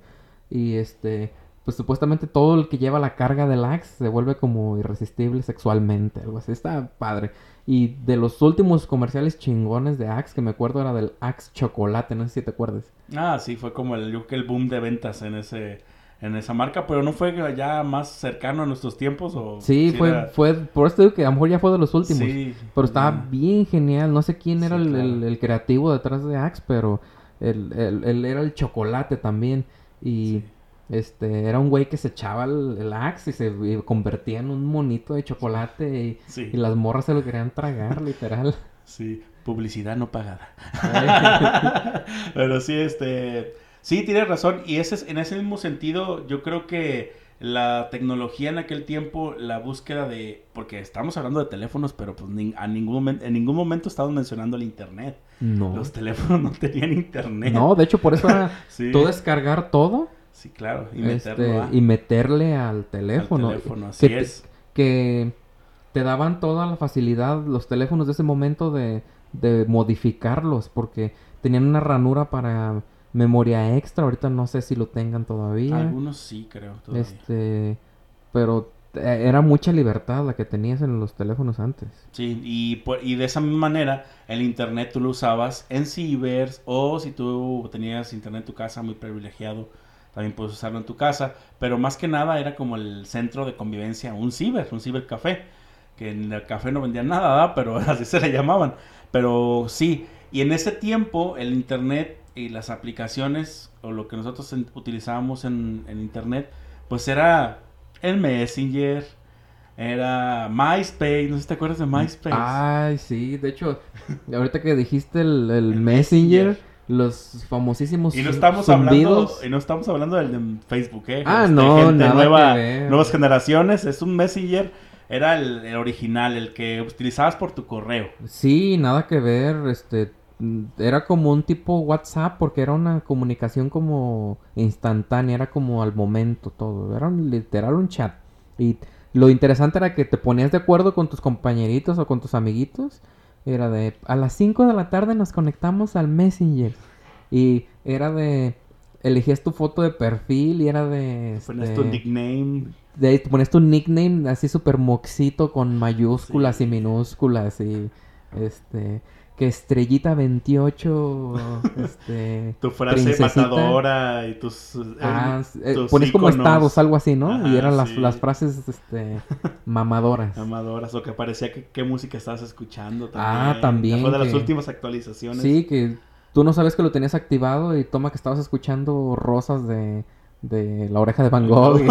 [SPEAKER 1] Y este. Pues supuestamente todo el que lleva la carga del Axe se vuelve como irresistible sexualmente. Algo así. Está padre. Y de los últimos comerciales chingones de Axe que me acuerdo era del Axe Chocolate. No sé si te acuerdas.
[SPEAKER 2] Ah, sí, fue como el, el boom de ventas en ese en esa marca, pero no fue ya más cercano a nuestros tiempos o
[SPEAKER 1] sí, fue fue por eso digo que a lo mejor ya fue de los últimos sí, pero estaba bien genial no sé quién era el, creativo detrás de Axe pero él, era el chocolate también y este era un güey que se echaba el, Axe y se convertía en un monito de chocolate y, y las morras se lo querían tragar literal.
[SPEAKER 2] Sí publicidad no pagada. Pero sí este Sí, tienes razón. Y ese, en ese mismo sentido, yo creo que la tecnología en aquel tiempo, la búsqueda de... Porque estamos hablando de teléfonos, pero pues a ningún en ningún momento estamos mencionando el Internet. No. Los teléfonos no tenían Internet.
[SPEAKER 1] No, de hecho, por eso era todo descargar todo.
[SPEAKER 2] Sí, claro.
[SPEAKER 1] Y, este, y meterle al teléfono.
[SPEAKER 2] Al teléfono, así
[SPEAKER 1] que,
[SPEAKER 2] es.
[SPEAKER 1] Que te daban toda la facilidad los teléfonos de ese momento de, de modificarlos, porque tenían una ranura para memoria extra. Ahorita no sé si lo tengan todavía.
[SPEAKER 2] Algunos sí, creo. Todavía.
[SPEAKER 1] Este, pero eh, era mucha libertad la que tenías en los teléfonos antes.
[SPEAKER 2] Sí, y, y de esa misma manera el internet tú lo usabas en cibers o si tú tenías internet en tu casa muy privilegiado, también puedes usarlo en tu casa, pero más que nada era como el centro de convivencia, un ciber, un cibercafé, que en el café no vendían nada, pero así se le llamaban. Pero sí, y en ese tiempo el internet y las aplicaciones o lo que nosotros utilizábamos en, internet, pues era el Messenger, era MySpace, no sé si te acuerdas de MySpace.
[SPEAKER 1] Ay, sí, de hecho, ahorita que dijiste el, Messenger, los famosísimos
[SPEAKER 2] y no estamos hablando y no estamos hablando del de Facebook, ¿eh?
[SPEAKER 1] Ah, este, no, nada
[SPEAKER 2] nuevas generaciones, es un Messenger era el, original, el que utilizabas por tu correo.
[SPEAKER 1] Sí, nada que ver, este, mm, era como un tipo WhatsApp porque era una comunicación como instantánea, era como al momento todo, era literal un chat. Y lo interesante era que te ponías de acuerdo con tus compañeritos o con tus amiguitos. Era de a las 5 de la tarde nos conectamos al Messenger. Y era de elegías tu foto de perfil y era de...
[SPEAKER 2] Ponías tu este, nickname.
[SPEAKER 1] De ahí pones tu nickname así súper moxito con mayúsculas y minúsculas y este que estrellita 28 este
[SPEAKER 2] tu frase matadora y tus,
[SPEAKER 1] eh, ah, eh, pones como estados algo así no y eran las, las frases este mamadoras.
[SPEAKER 2] Mamadoras o que parecía que qué música estabas escuchando
[SPEAKER 1] también ah también
[SPEAKER 2] fue de las últimas actualizaciones.
[SPEAKER 1] Sí que tú no sabes que lo tenías activado y toma que estabas escuchando rosas de de la oreja de Van Gogh.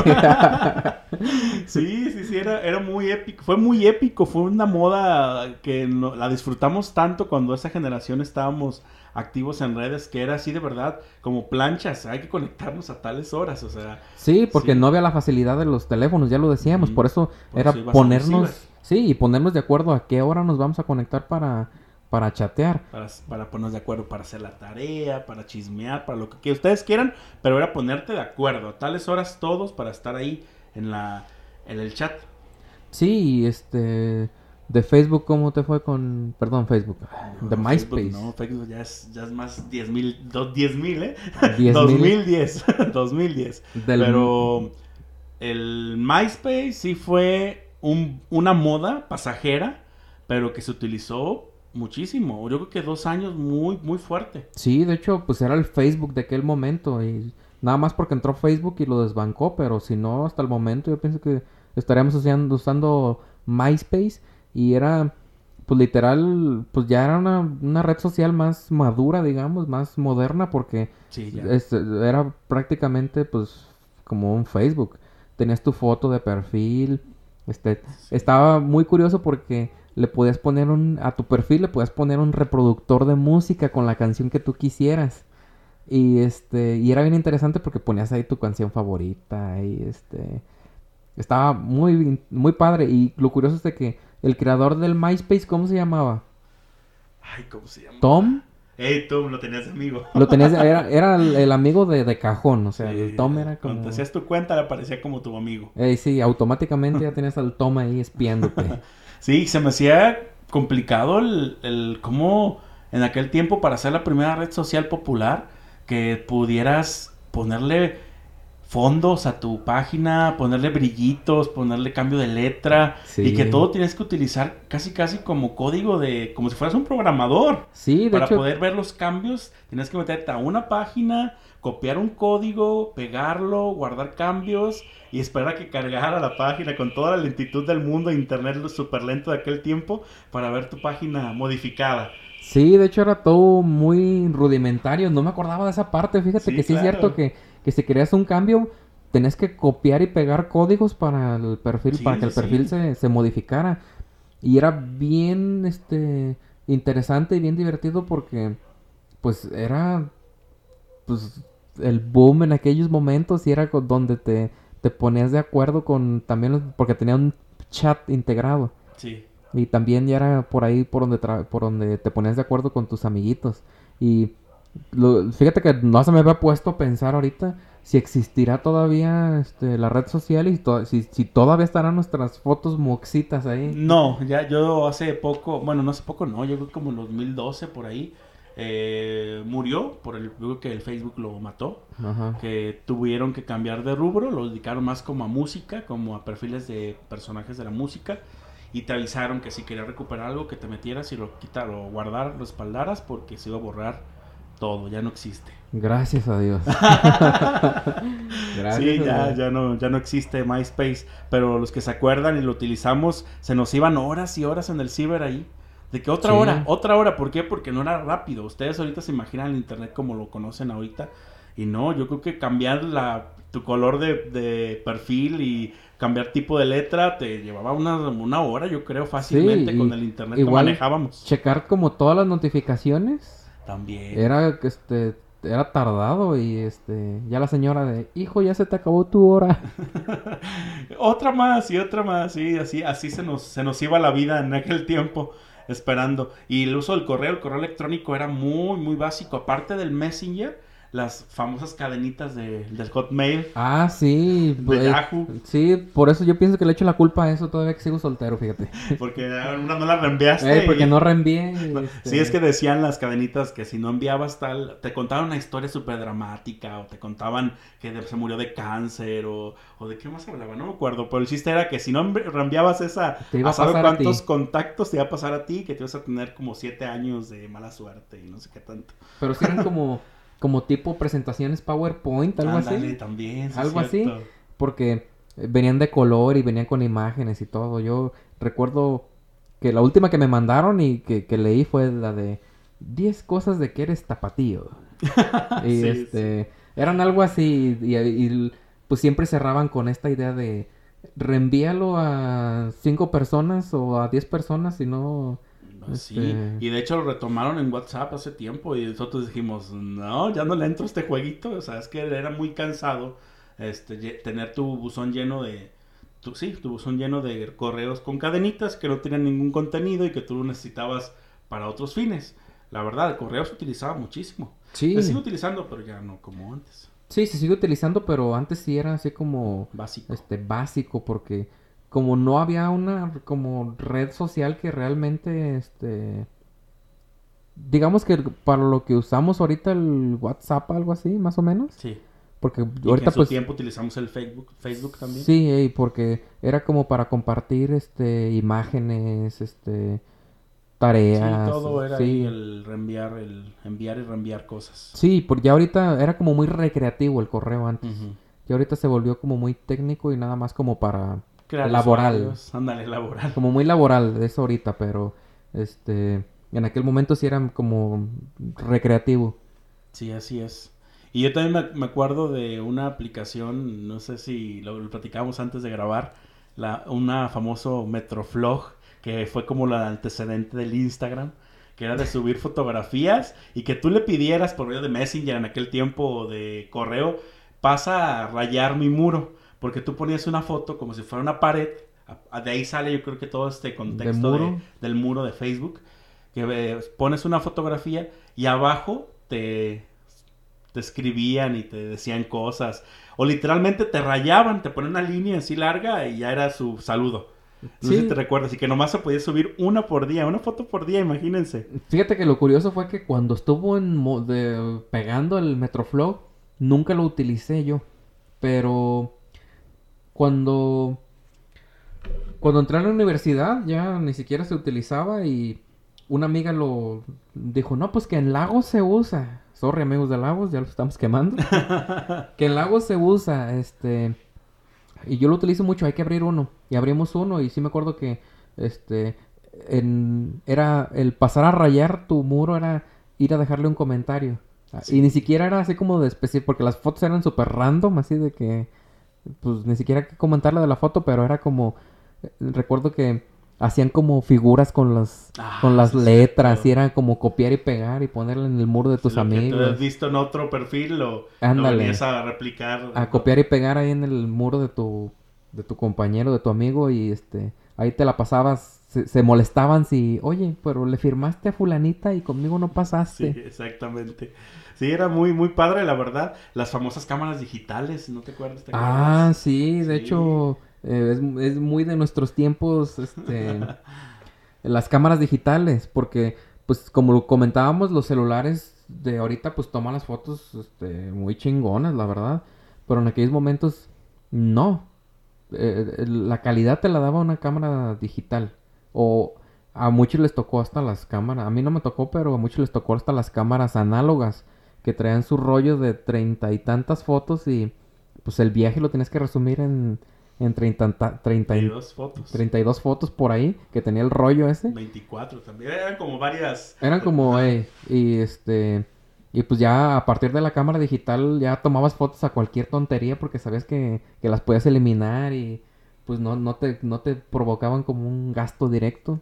[SPEAKER 2] sí, sí, sí, era, era muy épico. Fue muy épico, fue una moda que la disfrutamos tanto cuando esa generación estábamos activos en redes, que era así de verdad, como planchas, hay que conectarnos a tales horas, o sea.
[SPEAKER 1] Sí, porque no había la facilidad de los teléfonos, ya lo decíamos, por eso era ponernos, sí, y ponernos de acuerdo a qué hora nos vamos a conectar para para chatear.
[SPEAKER 2] Para, para, ponernos de acuerdo para hacer la tarea, para chismear, para lo que, ustedes quieran, pero era ponerte de acuerdo a tales horas todos para estar ahí en la en el chat.
[SPEAKER 1] Sí, este de Facebook cómo te fue con perdón, Facebook, de MySpace.
[SPEAKER 2] no, Facebook ya es ya es más 10 mil, 10 mil, ¿eh? 2010, 2010. Pero el MySpace sí fue un, una moda pasajera, pero que se utilizó muchísimo. Yo creo que dos años muy, muy fuerte.
[SPEAKER 1] Sí, de hecho, pues era el Facebook de aquel momento. Y nada más porque entró Facebook y lo desbancó. Pero si no, hasta el momento yo pienso que estaríamos usando, usando MySpace. Y era, pues literal, pues ya era una, red social más madura, digamos, más moderna. Porque era prácticamente, pues, como un Facebook. Tenías tu foto de perfil. Este, Estaba muy curioso porque le podías poner un, a tu perfil le podías poner un reproductor de música con la canción que tú quisieras. Y este, y era bien interesante porque ponías ahí tu canción favorita y este estaba muy muy padre y lo curioso es de que el creador del MySpace, ¿cómo se llamaba?
[SPEAKER 2] Ay, ¿cómo se llama?
[SPEAKER 1] Tom.
[SPEAKER 2] Hey, Tom, lo tenías de amigo.
[SPEAKER 1] Lo tenías, era, era el, amigo de, de, cajón, o sea, el Tom era como...
[SPEAKER 2] Cuando hacías tu cuenta, le parecía como tu amigo.
[SPEAKER 1] Ey, sí, automáticamente ya tenías al Tom ahí espiándote.
[SPEAKER 2] Sí, se me hacía complicado el, el cómo en aquel tiempo para hacer la primera red social popular que pudieras ponerle fondos a tu página, ponerle brillitos, ponerle cambio de letra y que todo tienes que utilizar casi casi como código de como si fueras un programador.
[SPEAKER 1] Sí, de
[SPEAKER 2] para poder ver los cambios, tienes que meterte a una página, copiar un código, pegarlo, guardar cambios y esperar a que cargara la página con toda la lentitud del mundo, internet súper lento de aquel tiempo, para ver tu página modificada.
[SPEAKER 1] Sí, de hecho era todo muy rudimentario, no me acordaba de esa parte, fíjate que sí es cierto que, que si querías un cambio, tenés que copiar y pegar códigos para el perfil, para que el perfil se, se modificara. Y era bien este interesante y bien divertido porque pues era pues el boom en aquellos momentos y era donde te, te ponías de acuerdo con también porque tenía un chat integrado.
[SPEAKER 2] Sí.
[SPEAKER 1] Y también ya era por ahí por donde por donde te ponías de acuerdo con tus amiguitos. Y fíjate que no se me había puesto a pensar ahorita si existirá todavía este, la red social y si, si, todavía estarán nuestras fotos moxitas ahí.
[SPEAKER 2] No, ya yo hace poco, bueno, no hace poco, no, yo creo como en 2012 por ahí, eh, murió por el que el Facebook lo mató, que tuvieron que cambiar de rubro, lo dedicaron más como a música, como a perfiles de personajes de la música y te avisaron que si querías recuperar algo que te metieras y lo quitar o guardar, lo espaldaras porque se iba a borrar todo, ya no existe.
[SPEAKER 1] Gracias a Dios.
[SPEAKER 2] sí, ya, ya, no, ya no existe MySpace, pero los que se acuerdan y lo utilizamos, se nos iban horas y horas en el ciber ahí. De que otra hora, otra hora, ¿por qué? Porque no era rápido. Ustedes ahorita se imaginan el internet como lo conocen ahorita. Y no, yo creo que cambiar la, tu color de, perfil y cambiar tipo de letra te llevaba una, una hora, yo creo, fácilmente con el internet que manejábamos.
[SPEAKER 1] Checar como todas las notificaciones.
[SPEAKER 2] También.
[SPEAKER 1] Era este era tardado y este ya la señora de hijo ya se te acabó tu hora
[SPEAKER 2] otra más y otra más sí así así se nos se nos iba la vida en aquel tiempo esperando. Y el uso del correo, el correo electrónico era muy, muy básico. Aparte del Messenger, las famosas cadenitas de, del Hotmail.
[SPEAKER 1] Ah, sí. De pues, Yahoo. Sí, por eso yo pienso que le echo la culpa a eso todavía que sigo soltero, fíjate.
[SPEAKER 2] Porque una no la reenviaste.
[SPEAKER 1] Eh, porque no reenvié.
[SPEAKER 2] Este... Sí, es que decían las cadenitas que si no enviabas tal, te contaban una historia súper dramática o te contaban que se murió de cáncer o, o de qué más hablaba, no me acuerdo. Pero el chiste era que si no reenviabas esa, te iba a, saber cuántos contactos te iba a pasar a ti, que te ibas a tener como siete años de mala suerte y no sé qué tanto.
[SPEAKER 1] Pero si eran como como tipo presentaciones PowerPoint, algo así.
[SPEAKER 2] también.
[SPEAKER 1] algo así. Porque venían de color y venían con imágenes y todo. Yo recuerdo que la última que me mandaron y que, leí fue la de 10 cosas de que eres tapatío. y este, eran algo así y, pues siempre cerraban con esta idea de reenvíalo a 5 personas o a 10 personas y no
[SPEAKER 2] Sí, este, y de hecho lo retomaron en WhatsApp hace tiempo y nosotros dijimos, no, ya no le entro a este jueguito, o sea, es que era muy cansado este, tener tu buzón lleno de, tu, sí, tu buzón lleno de correos con cadenitas que no tenían ningún contenido y que tú lo necesitabas para otros fines. La verdad, el correo se utilizaba muchísimo. Sí. Se sigue utilizando, pero ya no como antes.
[SPEAKER 1] Sí, se sigue utilizando, pero antes sí era así como...
[SPEAKER 2] Básico.
[SPEAKER 1] Este, básico, porque como no había una como red social que realmente este digamos que para lo que usamos ahorita el WhatsApp algo así más o menos.
[SPEAKER 2] Sí.
[SPEAKER 1] Porque ahorita en su
[SPEAKER 2] pues tiempo utilizamos el Facebook Facebook también.
[SPEAKER 1] Sí porque era como para compartir este imágenes este tareas
[SPEAKER 2] sí todo era el reenviar el enviar y reenviar cosas.
[SPEAKER 1] Sí porque ya ahorita era como muy recreativo el correo antes. Y ahorita se volvió como muy técnico y nada más como para laboral.
[SPEAKER 2] Ándale, laboral.
[SPEAKER 1] Como muy laboral, eso ahorita, pero este en aquel momento sí era como recreativo.
[SPEAKER 2] Sí, así es. Y yo también me, acuerdo de una aplicación, no sé si lo, platicábamos antes de grabar, la, una famoso Metroflog, que fue como la antecedente del Instagram, que era de subir fotografías y que tú le pidieras por medio de Messenger en aquel tiempo de correo, pasa a rayar mi muro. Porque tú ponías una foto como si fuera una pared. De ahí sale yo creo que todo este contexto del muro de Facebook. Que eh, pones una fotografía y abajo te, te escribían y te decían cosas. O literalmente te rayaban, te ponían una línea así larga y ya era su saludo. No sé si te recuerdas, y que nomás se podía subir una por día, una foto por día, imagínense.
[SPEAKER 1] Fíjate que lo curioso fue que cuando estuvo en de, pegando el Metroflow, nunca lo utilicé yo. Pero cuando, cuando entré a la universidad ya ni siquiera se utilizaba y una amiga lo dijo, no, pues que en Lagos se usa. Sorry amigos de Lagos, ya lo estamos quemando. que en Lagos se usa, este... Y yo lo utilizo mucho, hay que abrir uno. Y abrimos uno y sí me acuerdo que, este... En, era el pasar a rayar tu muro era ir a dejarle un comentario. Y ni siquiera era así como de especie, porque las fotos eran súper random, así de que pues ni siquiera que comentar la de la foto, pero era como, recuerdo que hacían como figuras con las ah, con las letras y era como copiar y pegar y ponerla en el muro de tus amigos. Que
[SPEAKER 2] has visto en otro perfil lo, venías a replicar.
[SPEAKER 1] A copiar y pegar ahí en el muro de tu de tu compañero, de tu amigo y este ahí te la pasabas se, molestaban si, oye, pero le firmaste a fulanita y conmigo no pasaste.
[SPEAKER 2] Sí, exactamente. Sí, era muy, muy padre, la verdad. Las famosas cámaras digitales, ¿no te acuerdas?
[SPEAKER 1] ah, sí, de hecho, eh, es, muy de nuestros tiempos, este, las cámaras digitales, porque, pues, como comentábamos, los celulares de ahorita, pues, toman las fotos, este, muy chingonas, la verdad. Pero en aquellos momentos, no. Eh, la calidad te la daba una cámara digital. O a muchos les tocó hasta las cámaras. A mí no me tocó, pero a muchos les tocó hasta las cámaras análogas que traían su rollo de treinta y tantas fotos y pues el viaje lo tienes que resumir en, en treinta, treinta y
[SPEAKER 2] dos fotos.
[SPEAKER 1] Treinta y dos fotos por ahí que tenía el rollo ese.
[SPEAKER 2] Veinticuatro también. Eran como varias.
[SPEAKER 1] Eran como, eh, y este... Y pues ya a partir de la cámara digital ya tomabas fotos a cualquier tontería porque sabías que, que las podías eliminar y pues no, no, te, no te provocaban como un gasto directo.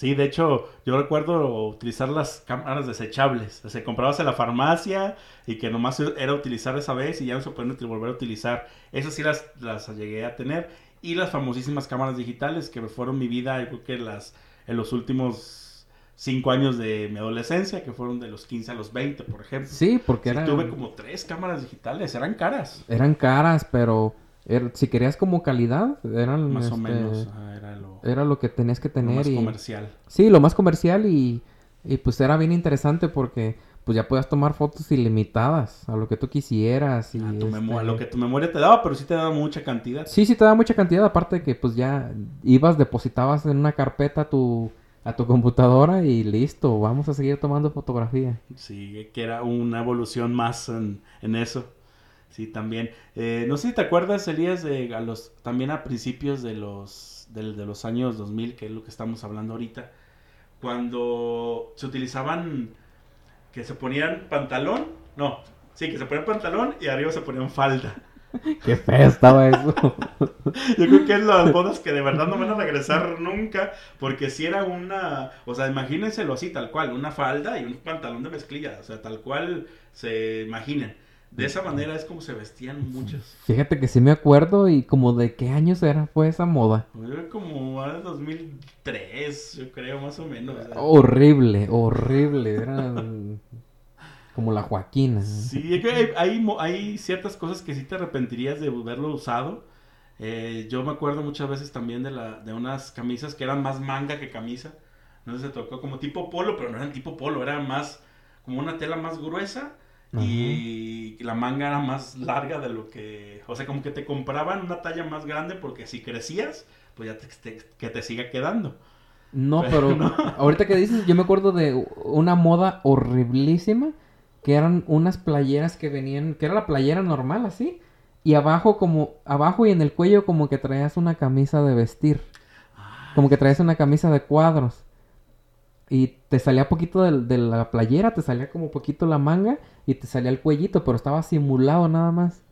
[SPEAKER 2] Sí, de hecho, yo recuerdo utilizar las cámaras desechables. O sea, comprabas en la farmacia y que nomás era utilizar esa vez y ya no se pueden volver a utilizar. Esas sí las, las llegué a tener. Y las famosísimas cámaras digitales que fueron mi vida, yo creo que las, en los últimos cinco años de mi adolescencia, que fueron de los 15 a los 20, por ejemplo.
[SPEAKER 1] Sí, porque
[SPEAKER 2] sí, tuve como tres cámaras digitales, eran caras.
[SPEAKER 1] Eran caras, pero er, si querías como calidad, eran...
[SPEAKER 2] Más o este, menos,
[SPEAKER 1] era, lo, era lo que tenías que tener. Lo más
[SPEAKER 2] comercial.
[SPEAKER 1] Sí, lo más comercial y, y pues era bien interesante porque pues ya podías tomar fotos ilimitadas a lo que tú quisieras. Y
[SPEAKER 2] a, tu este lo que tu memoria te daba, pero sí te daba mucha cantidad.
[SPEAKER 1] Sí, sí te daba mucha cantidad, aparte de que pues ya ibas, depositabas en una carpeta tu, a tu computadora y listo, vamos a seguir tomando fotografía.
[SPEAKER 2] Sí, que era una evolución más en, eso. Sí, también. Eh, no sé si te acuerdas, Elías, de a los, también a principios de los, de, de los años 2000, que es lo que estamos hablando ahorita, cuando se utilizaban que se ponían pantalón, no, sí, que se ponían pantalón y arriba se ponían falda.
[SPEAKER 1] Qué feo estaba eso.
[SPEAKER 2] Yo creo que es las bodas que de verdad no van a regresar nunca, porque si era una, o sea, imagínenselo así, tal cual, una falda y un pantalón de mezclilla, o sea, tal cual se imaginen. De esa manera es como se vestían muchos.
[SPEAKER 1] Fíjate que sí me acuerdo y como de qué años era fue esa moda.
[SPEAKER 2] Como a 2003, yo creo, más o menos.
[SPEAKER 1] Horrible, horrible. Era como la Joaquina.
[SPEAKER 2] Sí, es que hay, hay, ciertas cosas que sí te arrepentirías de haberlo usado. Eh, yo me acuerdo muchas veces también de, la, de unas camisas que eran más manga que camisa. No sé, se tocó como tipo polo, pero no eran tipo polo, era más como una tela más gruesa y la manga era más larga de lo que, o sea, como que te compraban una talla más grande porque si crecías, pues ya te, que te siga quedando.
[SPEAKER 1] No, pero, ahorita que dices, yo me acuerdo de una moda horriblísima, que eran unas playeras que venían, que era la playera normal así, y abajo como, abajo y en el cuello como que traías una camisa de vestir, como que traías una camisa de cuadros. Y te salía poquito de, la playera, te salía como poquito la manga y te salía el cuellito, pero estaba simulado nada más.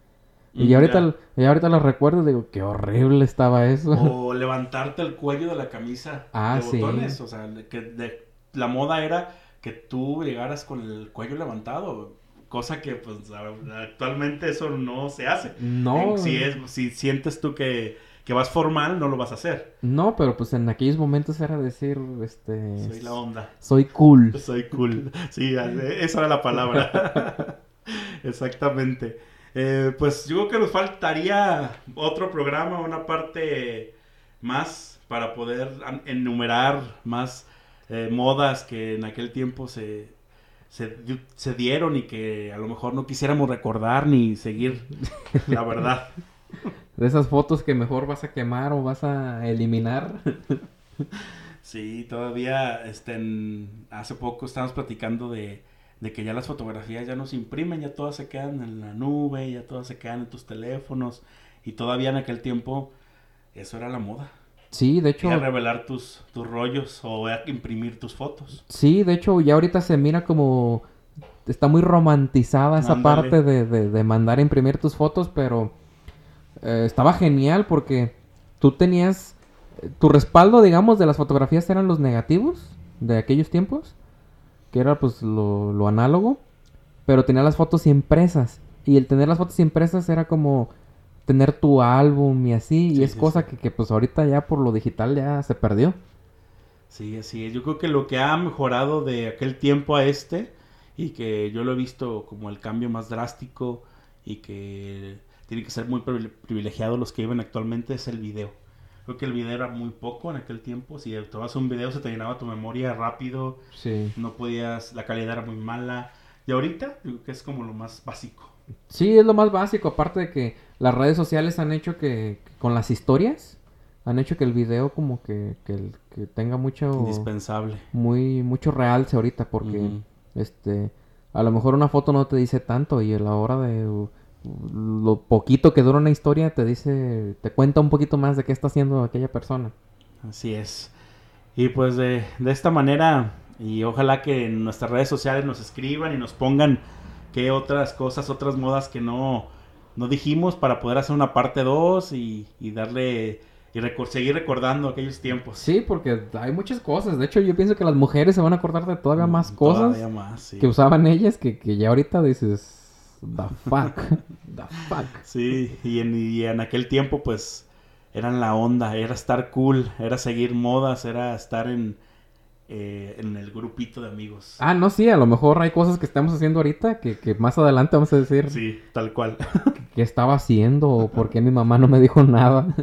[SPEAKER 1] Y, mm, ahorita, y ahorita lo recuerdo, digo, qué horrible estaba eso.
[SPEAKER 2] O levantarte el cuello de la camisa
[SPEAKER 1] ah,
[SPEAKER 2] de botones. O sea, que la moda era que tú llegaras con el cuello levantado. Cosa que pues actualmente eso no se hace.
[SPEAKER 1] No.
[SPEAKER 2] Si, es, si sientes tú que que vas formal, no lo vas a hacer.
[SPEAKER 1] No, pero pues en aquellos momentos era decir, este...
[SPEAKER 2] Soy la onda.
[SPEAKER 1] Soy cool.
[SPEAKER 2] Soy cool. Sí, esa era la palabra. Exactamente. Eh, pues yo creo que nos faltaría otro programa, una parte más para poder enumerar más eh, modas que en aquel tiempo se, se, se, dieron y que a lo mejor no quisiéramos recordar ni seguir, la verdad.
[SPEAKER 1] De esas fotos que mejor vas a quemar o vas a eliminar.
[SPEAKER 2] sí, todavía este, hace poco estábamos platicando de, que ya las fotografías ya no se imprimen, ya todas se quedan en la nube, ya todas se quedan en tus teléfonos. Y todavía en aquel tiempo eso era la moda.
[SPEAKER 1] Sí, de hecho.
[SPEAKER 2] A revelar tus, tus rollos o imprimir tus fotos.
[SPEAKER 1] Sí, de hecho, ya ahorita se mira como. Está muy romantizada esa parte de, de, mandar a imprimir tus fotos, pero eh, estaba genial porque tú tenías tu respaldo, digamos, de las fotografías eran los negativos de aquellos tiempos, que era pues lo, análogo, pero tenía las fotos impresas. Y el tener las fotos impresas era como tener tu álbum y así, y es cosa Que, que, pues ahorita ya por lo digital ya se perdió.
[SPEAKER 2] Sí, así es. Yo creo que lo que ha mejorado de aquel tiempo a este, y que yo lo he visto como el cambio más drástico, y que tienen que ser muy privilegiados los que viven actualmente, es el video. Creo que el video era muy poco en aquel tiempo. Si tomabas un video se te llenaba tu memoria rápido.
[SPEAKER 1] Sí.
[SPEAKER 2] No podías, la calidad era muy mala. Y ahorita creo que es como lo más básico.
[SPEAKER 1] Sí, es lo más básico. Aparte de que las redes sociales han hecho que, con las historias, han hecho que el video como que, que, tenga mucho...
[SPEAKER 2] Indispensable.
[SPEAKER 1] Muy, mucho realce ahorita porque, este, a lo mejor una foto no te dice tanto y a la hora de lo poquito que dura una historia te dice, te cuenta un poquito más de qué está haciendo aquella persona.
[SPEAKER 2] Así es. Y pues de, esta manera, y ojalá que en nuestras redes sociales nos escriban y nos pongan qué otras cosas, otras modas que no, no dijimos para poder hacer una parte 2 y, darle y seguir recordando aquellos tiempos.
[SPEAKER 1] Sí, porque hay muchas cosas. De hecho, yo pienso que las mujeres se van a acordar de todavía mm, más cosas que usaban ellas que, que ya ahorita dices, The fuck. The fuck.
[SPEAKER 2] Sí, y en, y en aquel tiempo, pues, eran la onda, era estar cool, era seguir modas, era estar en, eh, en el grupito de amigos.
[SPEAKER 1] Ah, no, sí, a lo mejor hay cosas que estamos haciendo ahorita que, que más adelante vamos a decir.
[SPEAKER 2] Sí, tal cual.
[SPEAKER 1] ¿Qué estaba haciendo o por qué mi mamá no me dijo nada?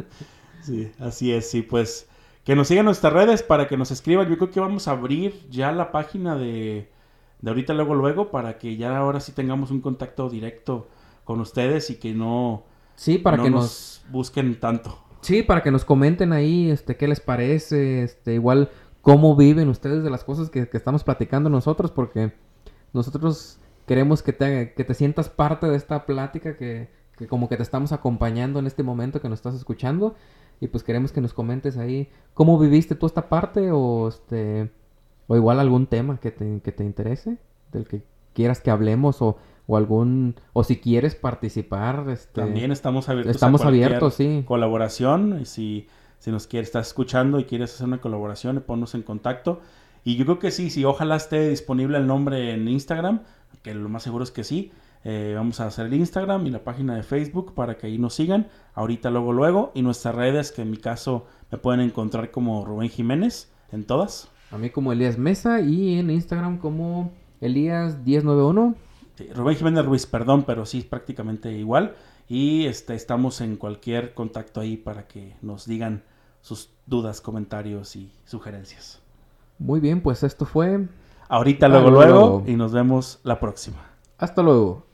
[SPEAKER 2] Sí, así es, sí, pues que nos sigan nuestras redes para que nos escriban. Yo creo que vamos a abrir ya la página de, de ahorita, luego, luego, para que ya ahora sí tengamos un contacto directo con ustedes y que no,
[SPEAKER 1] sí, para
[SPEAKER 2] no
[SPEAKER 1] que
[SPEAKER 2] nos busquen tanto.
[SPEAKER 1] Sí, para que nos comenten ahí, este, qué les parece, este, igual cómo viven ustedes de las cosas que, que estamos platicando nosotros, porque nosotros queremos que te, que te sientas parte de esta plática, que, que como que te estamos acompañando en este momento que nos estás escuchando, y pues queremos que nos comentes ahí cómo viviste tú esta parte, o este, o igual algún tema que te, que te interese, del que quieras que hablemos, o o algún o si quieres participar este,
[SPEAKER 2] también estamos abiertos
[SPEAKER 1] estamos a abiertos sí.
[SPEAKER 2] colaboración y si si nos quieres estás escuchando y quieres hacer una colaboración ponnos en contacto. Y yo creo que sí sí ojalá esté disponible el nombre en Instagram que lo más seguro es que sí. Eh, vamos a hacer el Instagram y la página de Facebook para que ahí nos sigan. Ahorita luego luego. Y nuestras redes que en mi caso me pueden encontrar como Rubén Jiménez en todas
[SPEAKER 1] a mí como Elías Mesa y en Instagram como Elías 1091
[SPEAKER 2] Rubén Jiménez Ruiz, perdón, pero sí, prácticamente igual. Y este, estamos en cualquier contacto ahí para que nos digan sus dudas, comentarios y sugerencias.
[SPEAKER 1] Muy bien, pues esto fue...
[SPEAKER 2] Ahorita, luego, luego, y nos vemos la próxima.
[SPEAKER 1] Hasta luego.